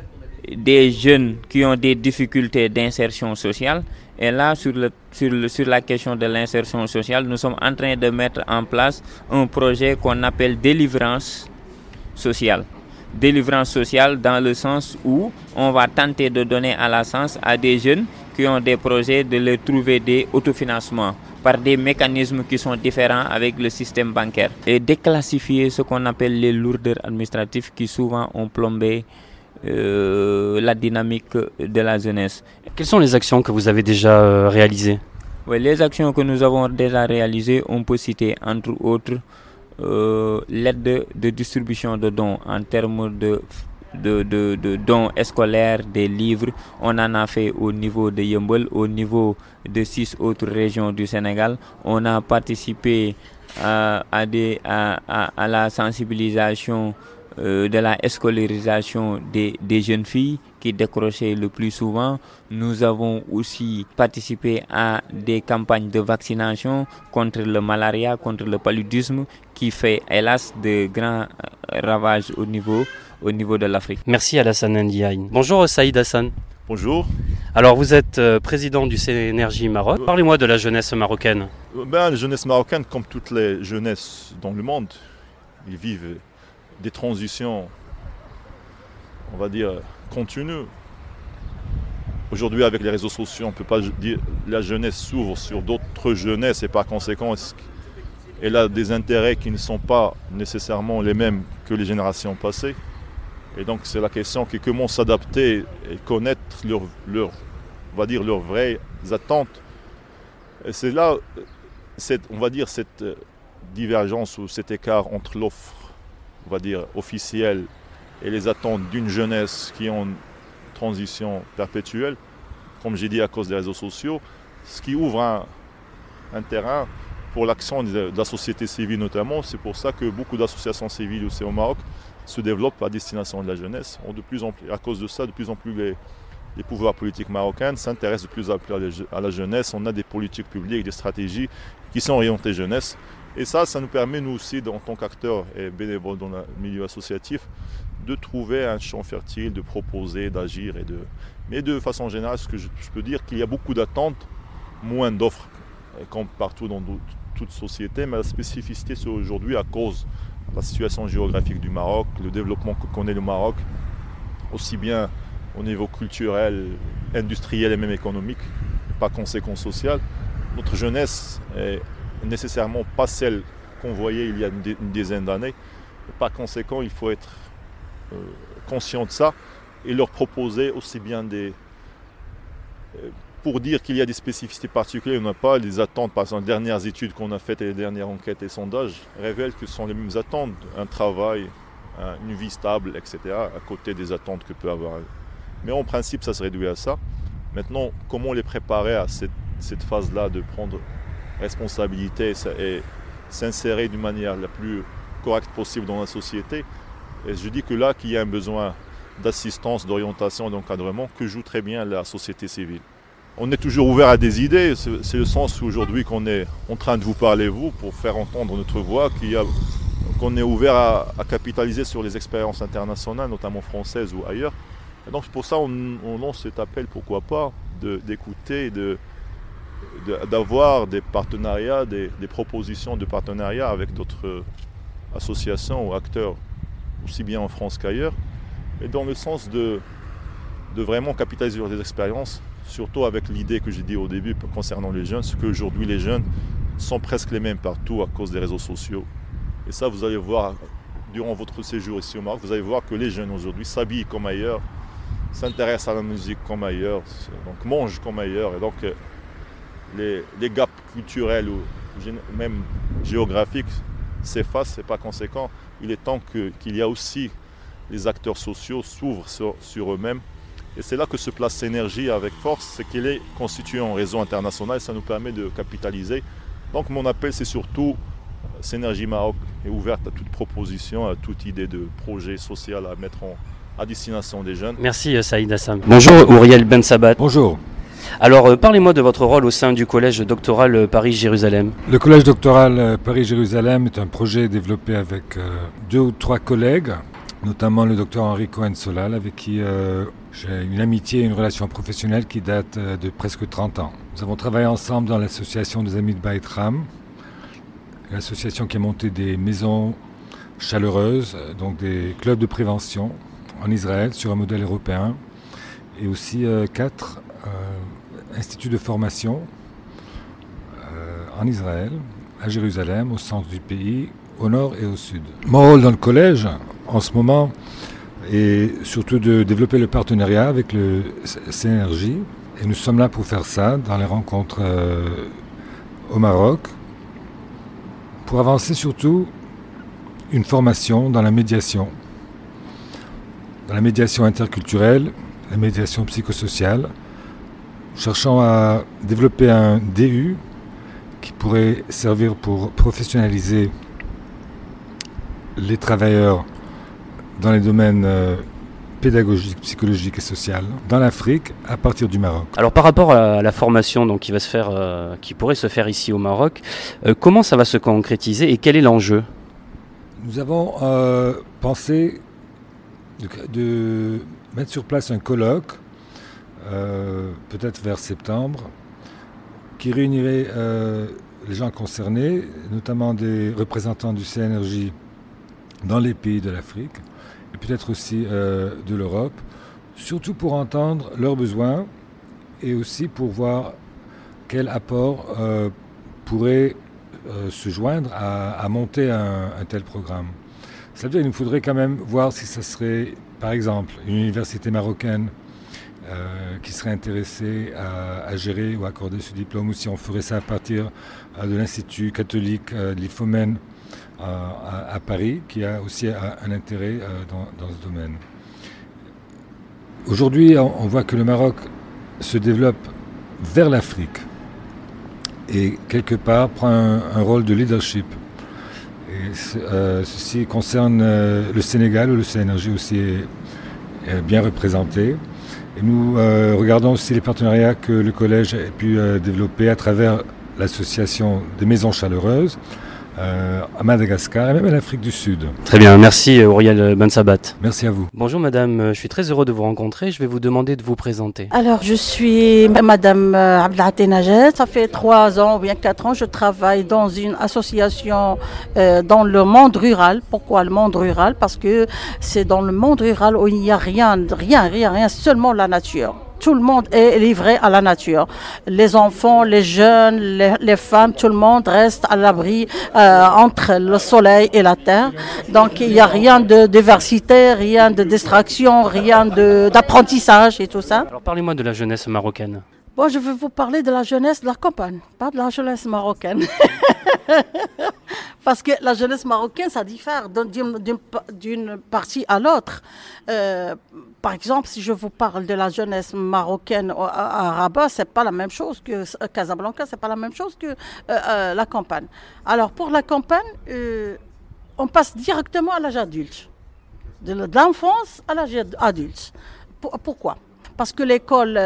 des jeunes qui ont des difficultés d'insertion sociale. Et là, sur, le, sur, sur la question de l'insertion sociale, nous sommes en train de mettre en place un projet qu'on appelle délivrance sociale délivrance sociale dans le sens où on va tenter de donner à la sens à des jeunes qui ont des projets, de leur trouver des autofinancements par des mécanismes qui sont différents avec le système bancaire et déclassifier ce qu'on appelle les lourdeurs administratives qui souvent ont plombé euh, la dynamique de la jeunesse. Quelles sont les actions que vous avez déjà euh, réalisées? Oui, Les actions que nous avons déjà réalisées, on peut citer entre autres euh, l'aide de, distribution de dons en termes de, de, dons scolaires, des livres. On en a fait au niveau de Yumbel, au niveau de six autres régions du Sénégal. On a participé à, à la sensibilisation euh, de la scolarisation des, des, jeunes filles qui décrochaient le plus souvent. Nous avons aussi participé à des campagnes de vaccination contre le malaria, contre le paludisme, qui fait hélas de grands euh, ravages au niveau, au niveau de l'Afrique. Merci Alassane Ndiaye. Bonjour Saïd Hassan. Bonjour. Alors vous êtes euh, président du Cénergie Maroc. Parlez-moi de la jeunesse marocaine. Ben, la jeunesse marocaine, comme toutes les jeunesses dans le monde, ils vivent des transitions, on va dire, continues. Aujourd'hui, avec les réseaux sociaux, on ne peut pas dire la jeunesse s'ouvre sur d'autres jeunesses et par conséquent, elle a des intérêts qui ne sont pas nécessairement les mêmes que les générations passées? Et donc, c'est la question qui comment s'adapter et connaître leur, leur, on va dire, leurs vraies attentes. Et c'est là, cette, on va dire, cette divergence ou cet écart entre l'offre on va dire, officielles et les attentes d'une jeunesse qui est en transition perpétuelle, comme j'ai dit à cause des réseaux sociaux, ce qui ouvre un, terrain pour l'action de la société civile notamment. C'est pour ça que beaucoup d'associations civiles aussi au Maroc se développent à destination de la jeunesse. de plus en plus, à cause de ça, de plus en plus les, pouvoirs politiques marocains s'intéressent de plus en plus à la jeunesse. On a des politiques publiques, des stratégies qui sont orientées jeunesse. Et ça, ça nous permet, nous aussi, en tant qu'acteurs et bénévoles dans le milieu associatif, de trouver un champ fertile, de proposer, d'agir. de. Mais de façon générale, ce que je, peux dire, qu'il y a beaucoup d'attentes, moins d'offres, comme partout dans toute société. Mais la spécificité, c'est aujourd'hui à cause la situation géographique du Maroc, le développement que connaît le Maroc, aussi bien au niveau culturel, industriel et même économique, pas conséquent social. Notre jeunesse est nécessairement pas celle qu'on voyait il y a une, dizaine d'années. Par conséquent, il faut être euh, conscient de ça et leur proposer aussi bien des... Pour dire qu'il y a des spécificités particulières, on n'a pas les attentes. Par exemple, les dernières études qu'on a faites et les dernières enquêtes et sondages révèlent que ce sont les mêmes attentes. Un travail, une vie stable, etc. à côté des attentes que peut avoir. Mais en principe, ça se réduit à ça. Maintenant, comment les préparer à cette, phase-là de prendre responsabilité et s'insérer d'une manière la plus correcte possible dans la société? Et je dis que là, qu'il y a un besoin d'assistance, d'orientation, d'encadrement, que joue très bien la société civile. On est toujours ouvert à des idées, c'est le sens aujourd'hui qu'on est en train de vous parler, vous, pour faire entendre notre voix, qu'on est ouvert à, capitaliser sur les expériences internationales, notamment françaises ou ailleurs. Et donc pour ça, on, lance cet appel, pourquoi pas, d'écouter, d'avoir des partenariats, des, propositions de partenariat avec d'autres associations ou acteurs, aussi bien en France qu'ailleurs, et dans le sens de, de vraiment capitaliser sur des expériences, surtout avec l'idée que j'ai dit au début concernant les jeunes, ce qu'aujourd'hui les jeunes sont presque les mêmes partout à cause des réseaux sociaux. Et ça, vous allez voir durant votre séjour ici au Maroc, vous allez voir que les jeunes aujourd'hui s'habillent comme ailleurs, s'intéressent à la musique comme ailleurs, donc mangent comme ailleurs. Et donc, les, gaps culturels ou même géographiques s'effacent et pas conséquent, il est temps qu'il y a aussi les acteurs sociaux s'ouvrent sur, eux-mêmes. Et c'est là que se place Synergie avec force, c'est qu'il est constitué en réseau international et ça nous permet de capitaliser. Donc mon appel c'est surtout Synergie Maroc est ouverte à toute proposition, à toute idée de projet social à mettre en, à destination des jeunes. Merci Saïd Hassan. Bonjour Auriel Ben Sabat. Bonjour. Alors, euh, parlez-moi de votre rôle au sein du Collège doctoral euh, Paris-Jérusalem. Le Collège doctoral euh, Paris-Jérusalem est un projet développé avec deux ou trois collègues, notamment le docteur Henri Cohen-Solal, avec qui j'ai une amitié et une relation professionnelle qui date de presque 30 ans. Nous avons travaillé ensemble dans l'association des Amis de Baïtram, l'association qui a monté des maisons chaleureuses, donc des clubs de prévention en Israël sur un modèle européen, et aussi quatre institut de formation en Israël, à Jérusalem, au centre du pays, au nord et au sud. Mon rôle dans le collège, en ce moment, est surtout de développer le partenariat avec le CNRJ. Et nous sommes là pour faire ça dans les rencontres euh, au Maroc, pour avancer surtout une formation dans la médiation, dans la médiation interculturelle, la médiation psychosociale, cherchant à développer un DU qui pourrait servir pour professionnaliser les travailleurs dans les domaines euh, pédagogiques, psychologiques et sociaux dans l'Afrique à partir du Maroc. Alors par rapport à la formation donc, qui, va se faire, euh, qui pourrait se faire ici au Maroc, euh, comment ça va se concrétiser et quel est l'enjeu? Nous avons pensé de, mettre sur place un colloque, peut-être vers septembre, qui réunirait les gens concernés, notamment des représentants du CNRJ dans les pays de l'Afrique peut-être aussi euh, de l'Europe, surtout pour entendre leurs besoins et aussi pour voir quel apport euh, pourrait euh, se joindre à, monter un, tel programme. Ça veut dire qu'il nous faudrait quand même voir si ça serait, par exemple, une université marocaine qui serait intéressée à, gérer ou accorder ce diplôme, ou si on ferait ça à partir de l'Institut catholique de l'IFOMEN à, Paris, qui a aussi un, intérêt euh, dans, ce domaine. Aujourd'hui, on, voit que le Maroc se développe vers l'Afrique et quelque part prend un, rôle de leadership. Et euh, ceci concerne euh, le Sénégal, où le CNRJ aussi est, bien représenté. Nous regardons aussi les partenariats que le collège a pu développer à travers l'association des maisons chaleureuses, euh, à Madagascar et même en Afrique du Sud. Très bien, merci euh, Auriel Bensabat. Merci à vous. Bonjour madame, euh, je suis très heureux de vous rencontrer. Je vais vous demander de vous présenter. Alors je suis madame Abdelhaté Najet. Ça fait trois ans ou bien quatre ans, je travaille dans une association dans le monde rural. Pourquoi le monde rural? Parce que c'est dans le monde rural où il n'y a rien, rien, rien, rien, seulement la nature tout le monde est livré à la nature. Les enfants, les jeunes, les, femmes, tout le monde reste à l'abri euh, entre le soleil et la terre. Donc il n'y a rien de diversité, rien de distraction, rien d'apprentissage et tout ça. Alors parlez-moi de la jeunesse marocaine. Bon, je vais vous parler de la jeunesse de la campagne, pas de la jeunesse marocaine. Parce que la jeunesse marocaine, ça diffère d'une partie à l'autre. Euh, par exemple, si je vous parle de la jeunesse marocaine à, Rabat, c'est pas la même chose que Casablanca, c'est pas la même chose que euh, euh, la campagne. Alors pour la campagne, on passe directement à l'âge adulte, de l'enfance à l'âge adulte. pourquoi? Parce que l'école,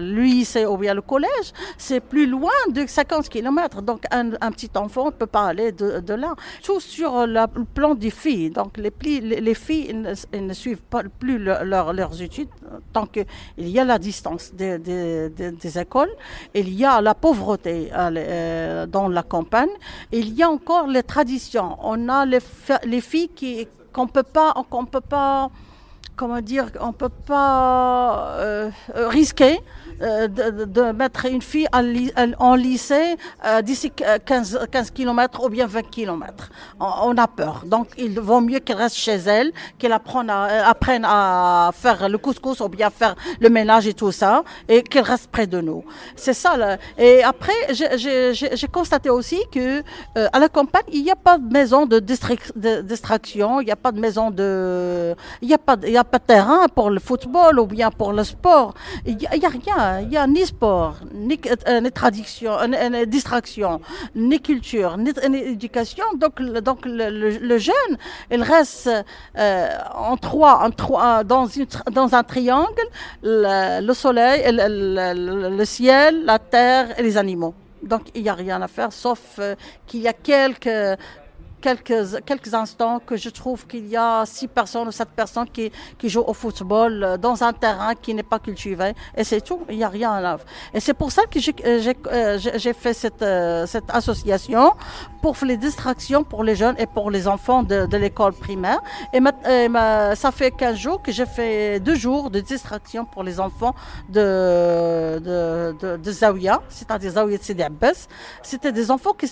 lui, c'est ou bien le collège, c'est plus loin de 50 km. Donc un, petit enfant ne peut pas aller de, là. Tout sur le plan des filles. Donc les, les, filles ne, suivent pas plus leurs études tant qu'il y a la distance des, des, écoles, il y a la pauvreté euh, dans la campagne, il y a encore les traditions. On a les, les filles qui qu'on peut pas qu'on peut pas comment dire, on ne peut pas euh, euh, risquer euh, de, mettre une fille en, lycée d'ici 15, 15 km ou bien 20 km. On, a peur. Donc il vaut mieux qu'elle reste chez elle, qu'elle apprenne à, apprenne à faire le couscous ou bien faire le ménage et tout ça, et qu'elle reste près de nous. C'est ça. Là. Et après, j'ai constaté aussi que à la campagne, il n'y a pas de maison de, distraction, il n'y a pas de maison de... Il n'y a pas... Y a pas de terrain pour le football ou bien pour le sport. Il n'y a, rien. Il n'y a ni sport, ni, euh, ni ni, distraction, ni culture, ni, éducation. Donc, donc le, jeune, il reste euh, en trois, en trois dans, une, dans un triangle, le, soleil, le, ciel, la terre et les animaux. Donc il n'y a rien à faire, sauf euh, qu'il y a quelques quelques, quelques instants que je trouve qu'il y a six personnes ou sept personnes qui, qui jouent au football euh, dans un terrain qui n'est pas cultivé. Et c'est tout, il n'y a rien là. Et c'est pour ça que j'ai euh, fait cette, euh, cette association pour les distractions pour les jeunes et pour les enfants de, de l'école primaire. Et, ça fait 15 jours que j'ai fait deux jours de distraction pour les enfants de, de, de, Zawiya, c'est-à-dire Zawiya de. C'était des enfants qui,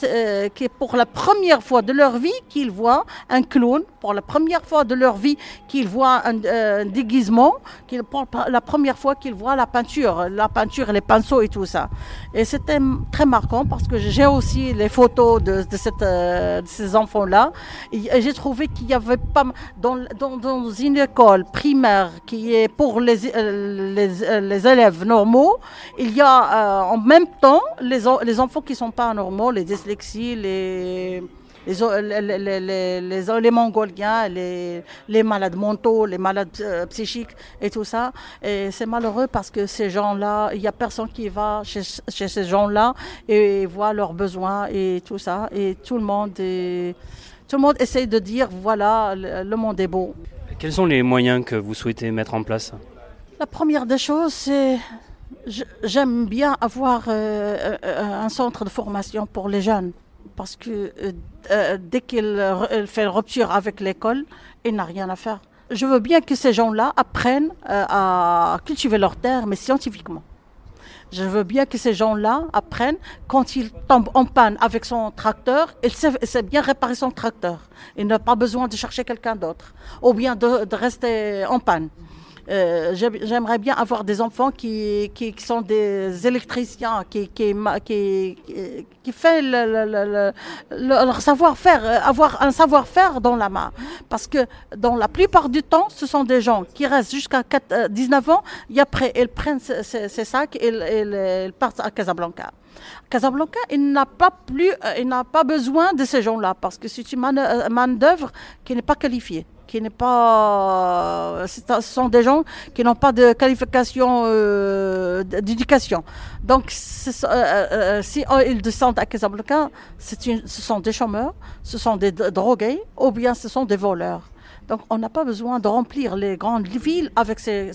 qui, pour la première fois de leur vie, qu'ils voient un clown, pour la première fois de leur vie, qu'ils voient un, euh, déguisement, pour la première fois qu'ils voient la peinture, la peinture, les pinceaux et tout ça. Et c'était très marquant parce que j'ai aussi les photos de, cette, euh, ces enfants-là. Et, j'ai trouvé qu'il y avait pas dans, dans, une école primaire qui est pour les, euh, les, les, élèves normaux, il y a en même temps les, les enfants qui ne sont pas normaux, les dyslexies, les les, les, les, les, Mongoliens, les, malades mentaux, les malades euh, psychiques et tout ça. Et c'est malheureux parce que ces gens-là, il n'y a personne qui va chez, chez ces gens-là et voit leurs besoins et tout ça. Et tout le monde, tout le monde essaye de dire voilà, le, monde est beau. Quels sont les moyens que vous souhaitez mettre en place? La première des choses, c'est j'aime bien avoir euh, euh, un centre de formation pour les jeunes parce que euh, euh, dès qu'il fait rupture avec l'école, il n'a rien à faire. Je veux bien que ces gens-là apprennent euh, à cultiver leur terre, mais scientifiquement. Je veux bien que ces gens-là apprennent quand ils tombent en panne avec son tracteur, il sait, bien réparer son tracteur. Il n'a pas besoin de chercher quelqu'un d'autre, ou bien de rester en panne. Euh, j'aimerais bien avoir des enfants qui, sont des électriciens, qui, qui, leur savoir-faire, euh, avoir un savoir-faire dans la main. Parce que dans la plupart du temps, ce sont des gens qui restent jusqu'à 19 euh, ans et après, ils prennent ces, sacs et ils, partent à Casablanca. Casablanca, il n'a pas plus, il n'a pas besoin de ces gens-là parce que c'est une main d'œuvre qui n'est pas qualifiée qui n'est pas. Ce sont des gens qui n'ont pas de qualification euh, d'éducation. Donc, euh, euh, si ils descendent à Casablanca, ce sont des chômeurs, ce sont des drogués, ou bien ce sont des voleurs. Donc, on n'a pas besoin de remplir les grandes villes avec ces,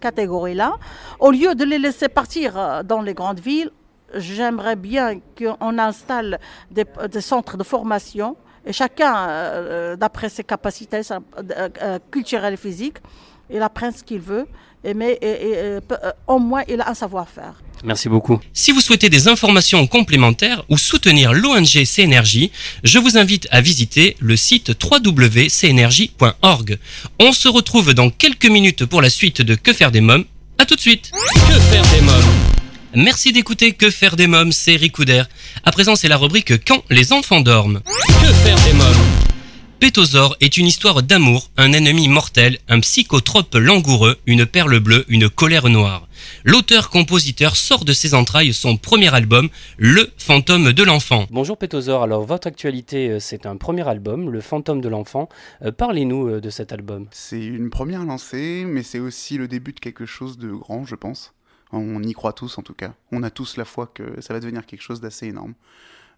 catégories-là. Au lieu de les laisser partir dans les grandes villes, j'aimerais bien qu'on installe des centres de formation et chacun, euh, euh, d'après ses capacités euh, culturelles et physiques, il apprend ce qu'il veut, mais au moins il a un savoir-faire. Merci beaucoup. Si vous souhaitez des informations complémentaires ou soutenir l'ONG CNRJ, je vous invite à visiter le site www.cnrj.org. On se retrouve dans quelques minutes pour la suite de Que faire des mômes. A tout de suite. Que faire des mômes? Merci d'écouter Que faire des mômes, c'est Ricouder. À présent, c'est la rubrique Quand les enfants dorment. Que faire des mômes? Pétosaure est une histoire d'amour, un ennemi mortel, un psychotrope langoureux, une perle bleue, une colère noire. L'auteur-compositeur sort de ses entrailles son premier album, Le fantôme de l'enfant. Bonjour Pétosaure, alors votre actualité euh, c'est un premier album, Le fantôme de l'enfant. Euh, parlez-nous euh, de cet album. C'est une première lancée, mais c'est aussi le début de quelque chose de grand, je pense. On y croit tous en tout cas. On a tous la foi que ça va devenir quelque chose d'assez énorme.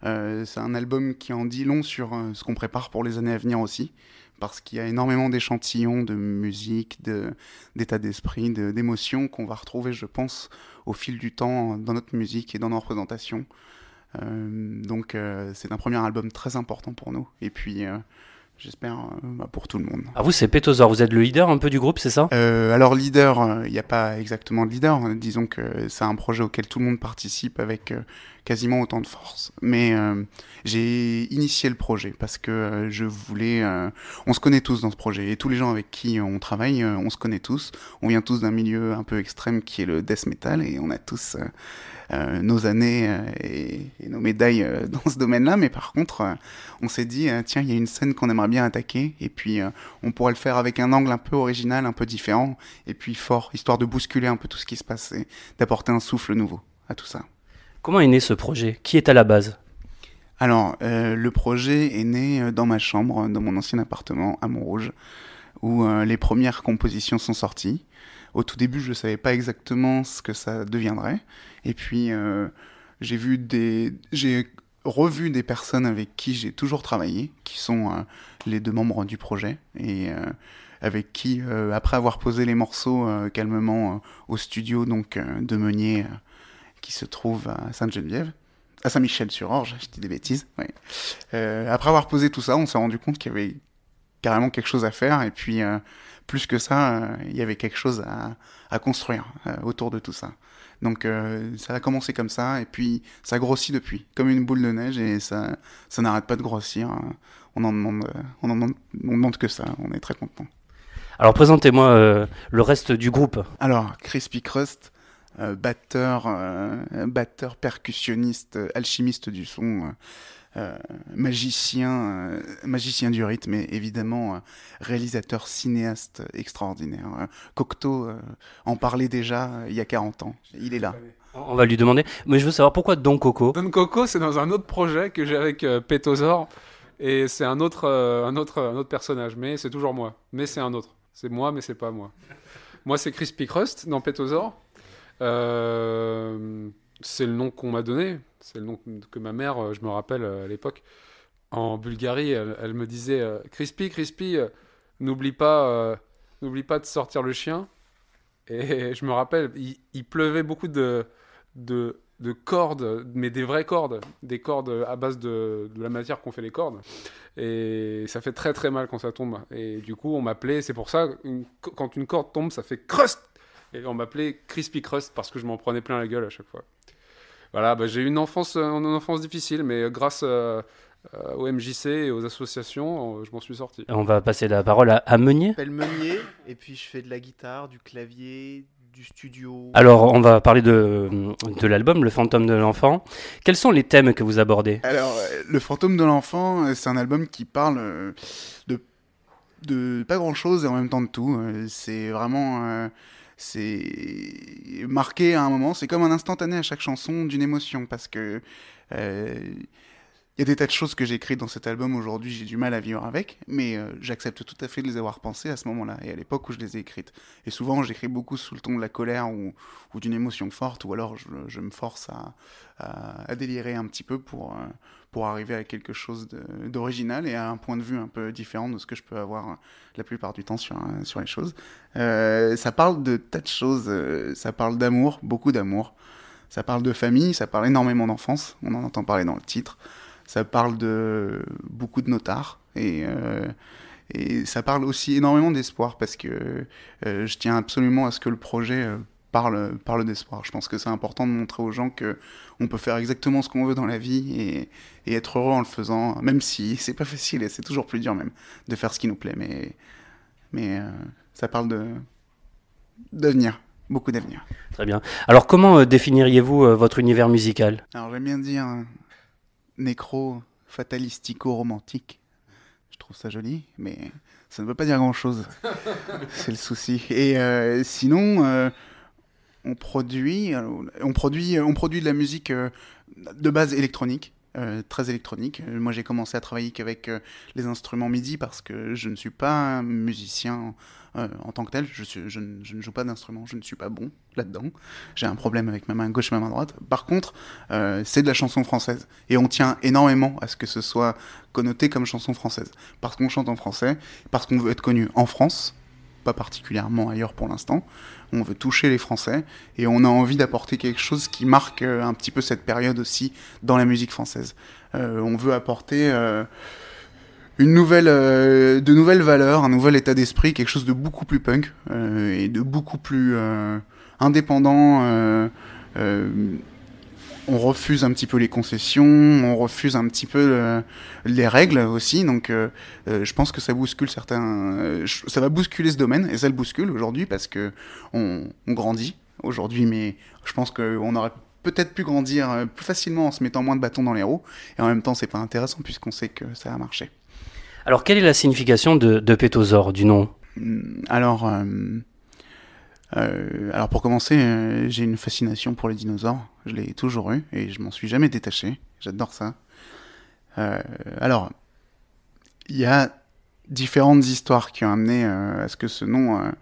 Euh, c'est un album qui en dit long sur euh, ce qu'on prépare pour les années à venir aussi, parce qu'il y a énormément d'échantillons de musique, d'état d'esprit, d'émotions qu'on va retrouver, je pense, au fil du temps dans notre musique et dans nos représentations. Euh, donc c'est un premier album très important pour nous. Et puis J'espère euh, bah, pour tout le monde. Ah vous c'est Pétosaur, vous êtes le leader un peu du groupe, c'est ça? Euh, Alors leader, il euh, n'y a pas exactement de leader. Disons que c'est un projet auquel tout le monde participe avec quasiment autant de force. Mais j'ai initié le projet parce que je voulais... on se connaît tous dans ce projet et tous les gens avec qui on travaille, on se connaît tous. On vient tous d'un milieu un peu extrême qui est le death metal et on a tous euh, nos années euh, et, nos médailles euh, dans ce domaine-là, mais par contre, on s'est dit, tiens, il y a une scène qu'on aimerait bien attaquer, et puis on pourrait le faire avec un angle un peu original, un peu différent, et puis fort, histoire de bousculer un peu tout ce qui se passe et d'apporter un souffle nouveau à tout ça. Comment est né ce projet? Qui est à la base? Alors, le projet est né dans ma chambre, dans mon ancien appartement à Montrouge, où les premières compositions sont sorties. Au tout début, je ne savais pas exactement ce que ça deviendrait. Et puis, euh, j'ai vu des. J'ai revu des personnes avec qui j'ai toujours travaillé, qui sont euh, les deux membres du projet, et euh, avec qui, après avoir posé les morceaux calmement au studio donc de Meunier, qui se trouve à Sainte-Geneviève, à Saint-Michel-sur-Orge, je dis des bêtises, après avoir posé tout ça, on s'est rendu compte qu'il y avait carrément quelque chose à faire, et puis plus que ça, il y avait quelque chose à, à construire autour de tout ça. Donc euh, ça a commencé comme ça, et puis ça grossit depuis, comme une boule de neige, et ça, ça n'arrête pas de grossir. On en demande, on en demande, on demande que ça, on est très content. Alors présentez-moi euh, le reste du groupe. Alors Crispy Crust, euh, batteur, batteur percussionniste, alchimiste du son, euh, magicien, euh, magicien du rythme et évidemment euh, réalisateur cinéaste extraordinaire. Cocteau en parlait déjà il y a 40 ans. Il est là. On va lui demander. Mais je veux savoir pourquoi Don Coco? Don Coco, c'est dans un autre projet que j'ai avec Pétosaur. Et c'est un autre, un, autre, un autre personnage. Mais c'est toujours moi. Mais c'est un autre. C'est moi, mais c'est pas moi. Moi, c'est Crispy Crust dans Pétosaur. C'est le nom qu'on m'a donné. C'est le nom que ma mère, euh, je me rappelle euh, à l'époque, en Bulgarie, elle, me disait euh, Crispy, Crispy, n'oublie pas, pas de sortir le chien. Et je me rappelle, il, pleuvait beaucoup de, de, cordes, mais des vraies cordes, des cordes à base de, la matière qu'on fait les cordes. Et ça fait très très mal quand ça tombe. Et du coup, on m'appelait, c'est pour ça, quand une corde tombe, ça fait crust. Et on m'appelait Crispy Crust parce que je m'en prenais plein la gueule à chaque fois. Voilà, bah, j'ai eu une enfance, euh, une enfance difficile, mais grâce euh, euh, au MJC et aux associations, je m'en suis sorti. On va passer la parole à, à Meunier. Je m'appelle Meunier, et puis je fais de la guitare, du clavier, du studio. Alors, on va parler de, de l'album, Le fantôme de l'enfant. Quels sont les thèmes que vous abordez? Alors, Le fantôme de l'enfant, c'est un album qui parle de, de pas grand-chose et en même temps de tout. C'est vraiment c'est marqué à un moment, c'est comme un instantané à chaque chanson d'une émotion, parce que il euh, y a des tas de choses que j'ai écrites dans cet album aujourd'hui, j'ai du mal à vivre avec, mais euh, j'accepte tout à fait de les avoir pensées à ce moment-là et à l'époque où je les ai écrites. Et souvent, j'écris beaucoup sous le ton de la colère ou, d'une émotion forte, ou alors je, me force à, délirer un petit peu pour, euh, arriver à quelque chose d'original et à un point de vue un peu différent de ce que je peux avoir la plupart du temps sur, les choses. Euh, ça parle de tas de choses, euh, ça parle d'amour, beaucoup d'amour, ça parle de famille, ça parle énormément d'enfance, on en entend parler dans le titre, ça parle de beaucoup de notards et... Euh, et ça parle aussi énormément d'espoir parce que je tiens absolument à ce que le projet parle, parle d'espoir. Je pense que c'est important de montrer aux gens que on peut faire exactement ce qu'on veut dans la vie et, et, être heureux en le faisant, même si c'est pas facile et c'est toujours plus dur même de faire ce qui nous plaît. Mais, mais euh, ça parle de d'avenir, beaucoup d'avenir. Très bien. Alors comment euh, définiriez-vous euh, votre univers musical? Alors j'aime bien dire nécro, fatalistico-romantique. Je trouve ça joli, mais ça ne veut pas dire grand-chose. c'est le souci. Et sinon on produit, euh, on produit, on produit de la musique euh, de base électronique. Euh, très électronique. Moi, j'ai commencé à travailler qu'avec les instruments MIDI parce que je ne suis pas musicien en tant que tel. Je, je, ne joue pas d'instrument, je ne suis pas bon là-dedans. J'ai un problème avec ma main gauche et ma main droite. Par contre, c'est de la chanson française et on tient énormément à ce que ce soit connoté comme chanson française parce qu'on chante en français, parce qu'on veut être connu en France, pas particulièrement ailleurs pour l'instant on veut toucher les Français et on a envie d'apporter quelque chose qui marque euh, un petit peu cette période aussi dans la musique française. Euh, on veut apporter euh, une nouvelle, de nouvelles valeurs, un nouvel état d'esprit, quelque chose de beaucoup plus punk et de beaucoup plus indépendant on refuse un petit peu les concessions, on refuse un petit peu euh, les règles aussi. Donc, euh, euh, je pense que ça bouscule certains. ça va bousculer ce domaine et ça le bouscule aujourd'hui parce que on, grandit aujourd'hui, mais je pense qu'on aurait peut-être pu grandir plus facilement en se mettant moins de bâtons dans les roues. Et en même temps, c'est pas intéressant puisqu'on sait que ça a marché. Alors, quelle est la signification de, de Pétosaure, du nom? Hmm, Alors. Euh, alors pour commencer, euh, j'ai une fascination pour les dinosaures. Je l'ai toujours eu et je m'en suis jamais détaché. J'adore ça. Euh, alors, il y a différentes histoires qui ont amené à ce que ce nom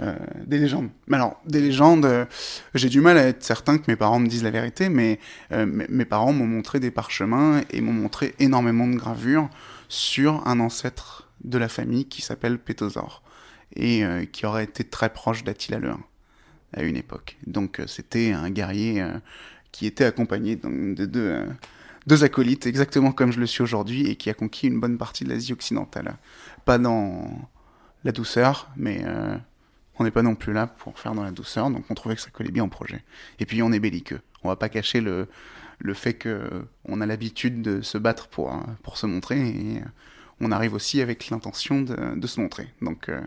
euh, des légendes. Alors, des légendes, euh, j'ai du mal à être certain que mes parents me disent la vérité, mais euh, mes parents m'ont montré des parchemins et m'ont montré énormément de gravures sur un ancêtre de la famille qui s'appelle Pétosaure et qui aurait été très proche d'Attila le à une époque. Donc c'était un guerrier qui était accompagné de deux, acolytes, exactement comme je le suis aujourd'hui, et qui a conquis une bonne partie de l'Asie occidentale. Pas dans la douceur, mais on n'est pas non plus là pour faire dans la douceur, donc on trouvait que ça collait bien au projet. Et puis on est belliqueux. On va pas cacher le, fait qu'on a l'habitude de se battre pour, euh, se montrer, et euh, on arrive aussi avec l'intention de, de, se montrer. Donc euh,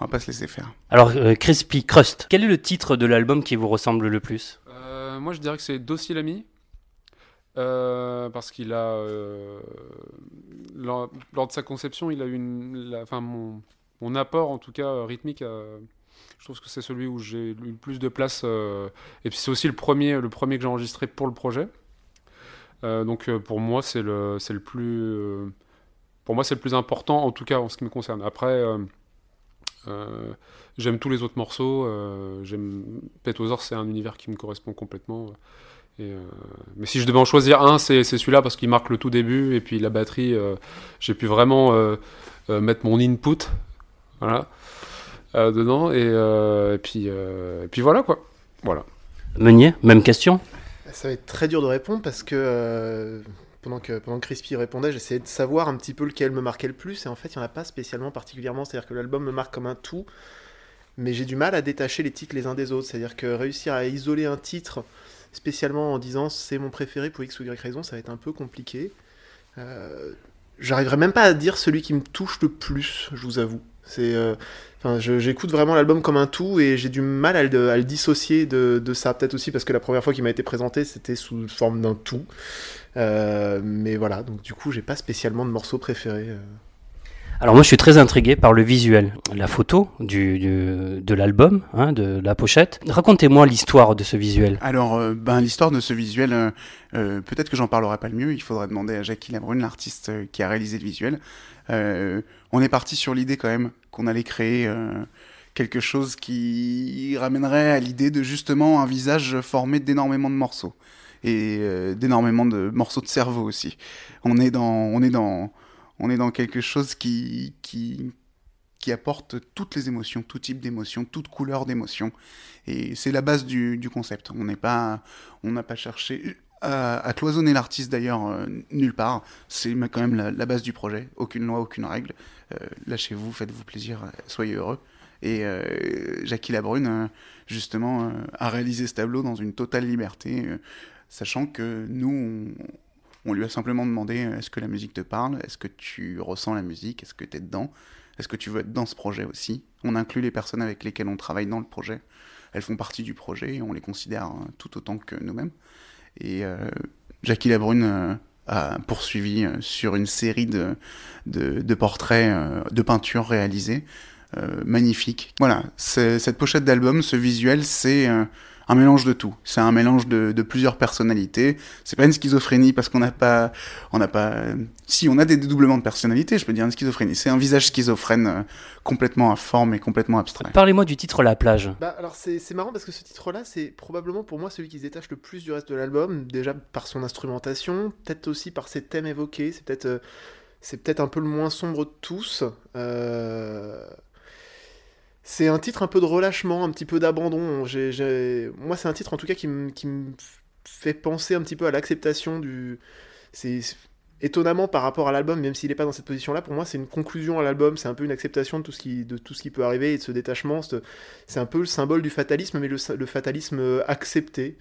on va pas se laisser faire. Alors Crispy Crust, quel est le titre de l'album qui vous ressemble le plus? Moi je dirais que c'est Dossier l'ami. parce qu'il a, lors, de sa conception, il a eu une, enfin mon, mon apport en tout cas rythmique je trouve que c'est celui où j'ai eu le plus de place. Euh, et puis c'est aussi le premier, le premier que j'ai enregistré pour le projet. Euh, donc euh, pour moi, c'est le, c'est le plus, pour moi, c'est le plus important, en tout cas en ce qui me concerne. Après, j'aime tous les autres morceaux. j'aime Petosaur, c'est un univers qui me correspond complètement. Et mais si je devais en choisir un, c'est, celui-là parce qu'il marque le tout début et puis la batterie, j'ai pu vraiment mettre mon input. Voilà. Euh, dedans. Et, euh, et puis, euh, et puis voilà quoi. Voilà. Meunier, même question? Ça va être très dur de répondre parce que pendant que, Crispy répondait, j'essayais de savoir un petit peu lequel me marquait le plus, et en fait, il n'y en a pas spécialement particulièrement, c'est-à-dire que l'album me marque comme un tout, mais j'ai du mal à détacher les titres les uns des autres, c'est-à-dire que réussir à isoler un titre spécialement en disant c'est mon préféré pour X ou Y raison, ça va être un peu compliqué. Euh, J'arriverai même pas à dire celui qui me touche le plus, je vous avoue. C'est, euh, j'écoute vraiment l'album comme un tout et j'ai du mal à le, dissocier de, ça. Peut-être aussi parce que la première fois qu'il m'a été présenté, c'était sous forme d'un tout. Euh, mais voilà, donc du coup, j'ai pas spécialement de morceaux préférés. Euh. Alors moi je suis très intrigué par le visuel, la photo du, de l'album, hein, de la pochette. Racontez-moi l'histoire de ce visuel. Alors ben, l'histoire de ce visuel, peut-être que j'en parlerai pas le mieux, il faudrait demander à Jackie Labrune, l'artiste qui a réalisé le visuel. Euh, on est parti sur l'idée quand même qu'on allait créer euh, quelque chose qui ramènerait à l'idée de justement un visage formé d'énormément de morceaux et euh, d'énormément de morceaux de cerveau aussi. On est dans, on est dans, on est dans quelque chose qui, qui, qui apporte toutes les émotions, tout type d'émotions, toute couleur d'émotions. Et c'est la base du, du concept. On n'est pas, on n'a pas cherché à, cloisonner l'artiste d'ailleurs euh, nulle part. C'est quand même la, base du projet. Aucune loi, aucune règle. Euh, lâchez-vous, faites-vous plaisir, euh, soyez heureux. Et Jackie Labrune, justement, a réalisé ce tableau dans une totale liberté, sachant que nous, on, lui a simplement demandé est-ce que la musique te parle? Est-ce que tu ressens la musique? Est-ce que tu es dedans? Est-ce que tu veux être dans ce projet aussi? On inclut les personnes avec lesquelles on travaille dans le projet. Elles font partie du projet et on les considère tout autant que nous-mêmes. Et euh, Jackie Labrune euh, a poursuivi euh, sur une série de, de, portraits, de peintures réalisées. magnifiques. Voilà, cette pochette d'album, ce visuel, c'est un mélange de tout. C'est un mélange de, plusieurs personnalités. C'est pas une schizophrénie parce qu'on n'a pas, on n'a pas. Si on a des dédoublements de personnalité, je peux dire une schizophrénie. C'est un visage schizophrène euh, complètement informe et complètement abstrait. Parlez-moi du titre La plage. Bah alors c'est marrant parce que ce titre-là, c'est probablement pour moi celui qui se détache le plus du reste de l'album. Déjà par son instrumentation, peut-être aussi par ses thèmes évoqués. C'est peut-être euh, c'est peut-être un peu le moins sombre de tous. Euh c'est un titre un peu de relâchement, un petit peu d'abandon. Moi, c'est un titre en tout cas qui me fait penser un petit peu à l'acceptation du. C'est étonnamment par rapport à l'album, même s'il n'est pas dans cette position-là, pour moi, c'est une conclusion à l'album. C'est un peu une acceptation de tout ce qui, de tout ce qui peut arriver et de ce détachement. C'est un peu le symbole du fatalisme, mais le, fatalisme euh, accepté.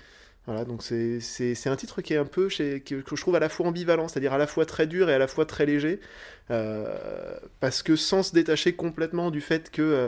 Voilà, donc c'est un titre qui est un peu, que, je trouve à la fois ambivalent, c'est-à-dire à la fois très dur et à la fois très léger, euh, parce que sans se détacher complètement du fait que euh,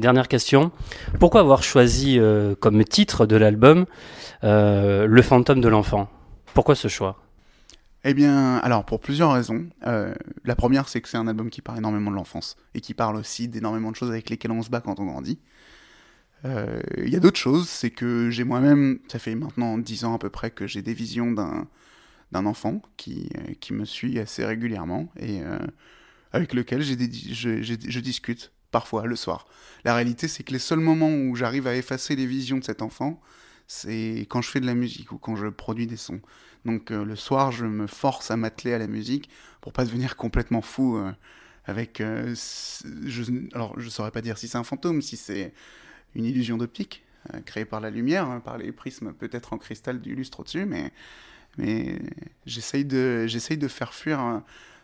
dernière question. Pourquoi avoir choisi comme titre de l'album Le fantôme de l'enfant? Pourquoi ce choix? Eh bien, alors pour plusieurs raisons. la première, c'est que c'est un album qui parle énormément de l'enfance et qui parle aussi d'énormément de choses avec lesquelles on se bat quand on grandit. Il y a d'autres choses, c'est que j'ai moi-même, ça fait maintenant dix ans à peu près que j'ai des visions d'un d'un enfant qui, euh, qui me suit assez régulièrement et euh, avec lequel j'ai je, discute parfois le soir. La réalité, c'est que les seuls moments où j'arrive à effacer les visions de cet enfant, c'est quand je fais de la musique ou quand je produis des sons. Donc euh, le soir, je me force à m'atteler à la musique pour pas devenir complètement fou avec. je, alors, je saurais pas dire si c'est un fantôme, si c'est une illusion d'optique créée par la lumière, hein, par les prismes peut-être en cristal du lustre au-dessus, mais mais j'essaye de, j'essaye de faire fuir euh,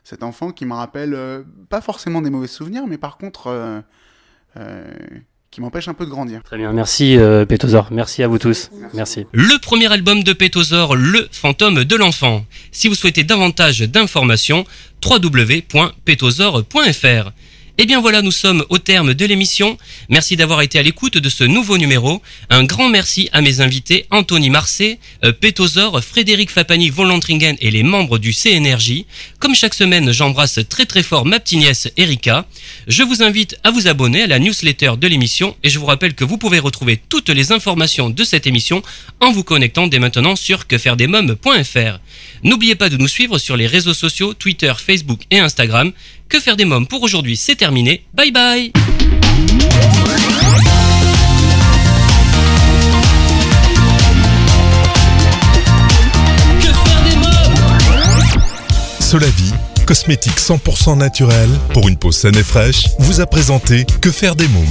cet enfant qui me rappelle euh, pas forcément des mauvais souvenirs, mais par contre euh, qui m'empêche un peu de grandir. Très bien, merci euh, merci à vous tous. Merci. Le premier album de Pétosaur, Le fantôme de l'enfant. Si vous souhaitez davantage d'informations, www.pétosaur.fr. Et eh bien voilà, nous sommes au terme de l'émission. Merci d'avoir été à l'écoute de ce nouveau numéro. Un grand merci à mes invités Anthony Marcet, euh, Frédéric Fapani Volantringen et les membres du CNRJ. Comme chaque semaine, j'embrasse très très fort ma petite nièce Erika. Je vous invite à vous abonner à la newsletter de l'émission et je vous rappelle que vous pouvez retrouver toutes les informations de cette émission en vous connectant dès maintenant sur quefairedesmoms.fr. N'oubliez pas de nous suivre sur les réseaux sociaux Twitter, Facebook et Instagram. Que faire des mômes pour aujourd'hui, c'est terminé. Bye bye Que faire des mômes? Solavi, cosmétique 100% naturel pour une peau saine et fraîche, vous a présenté Que faire des mômes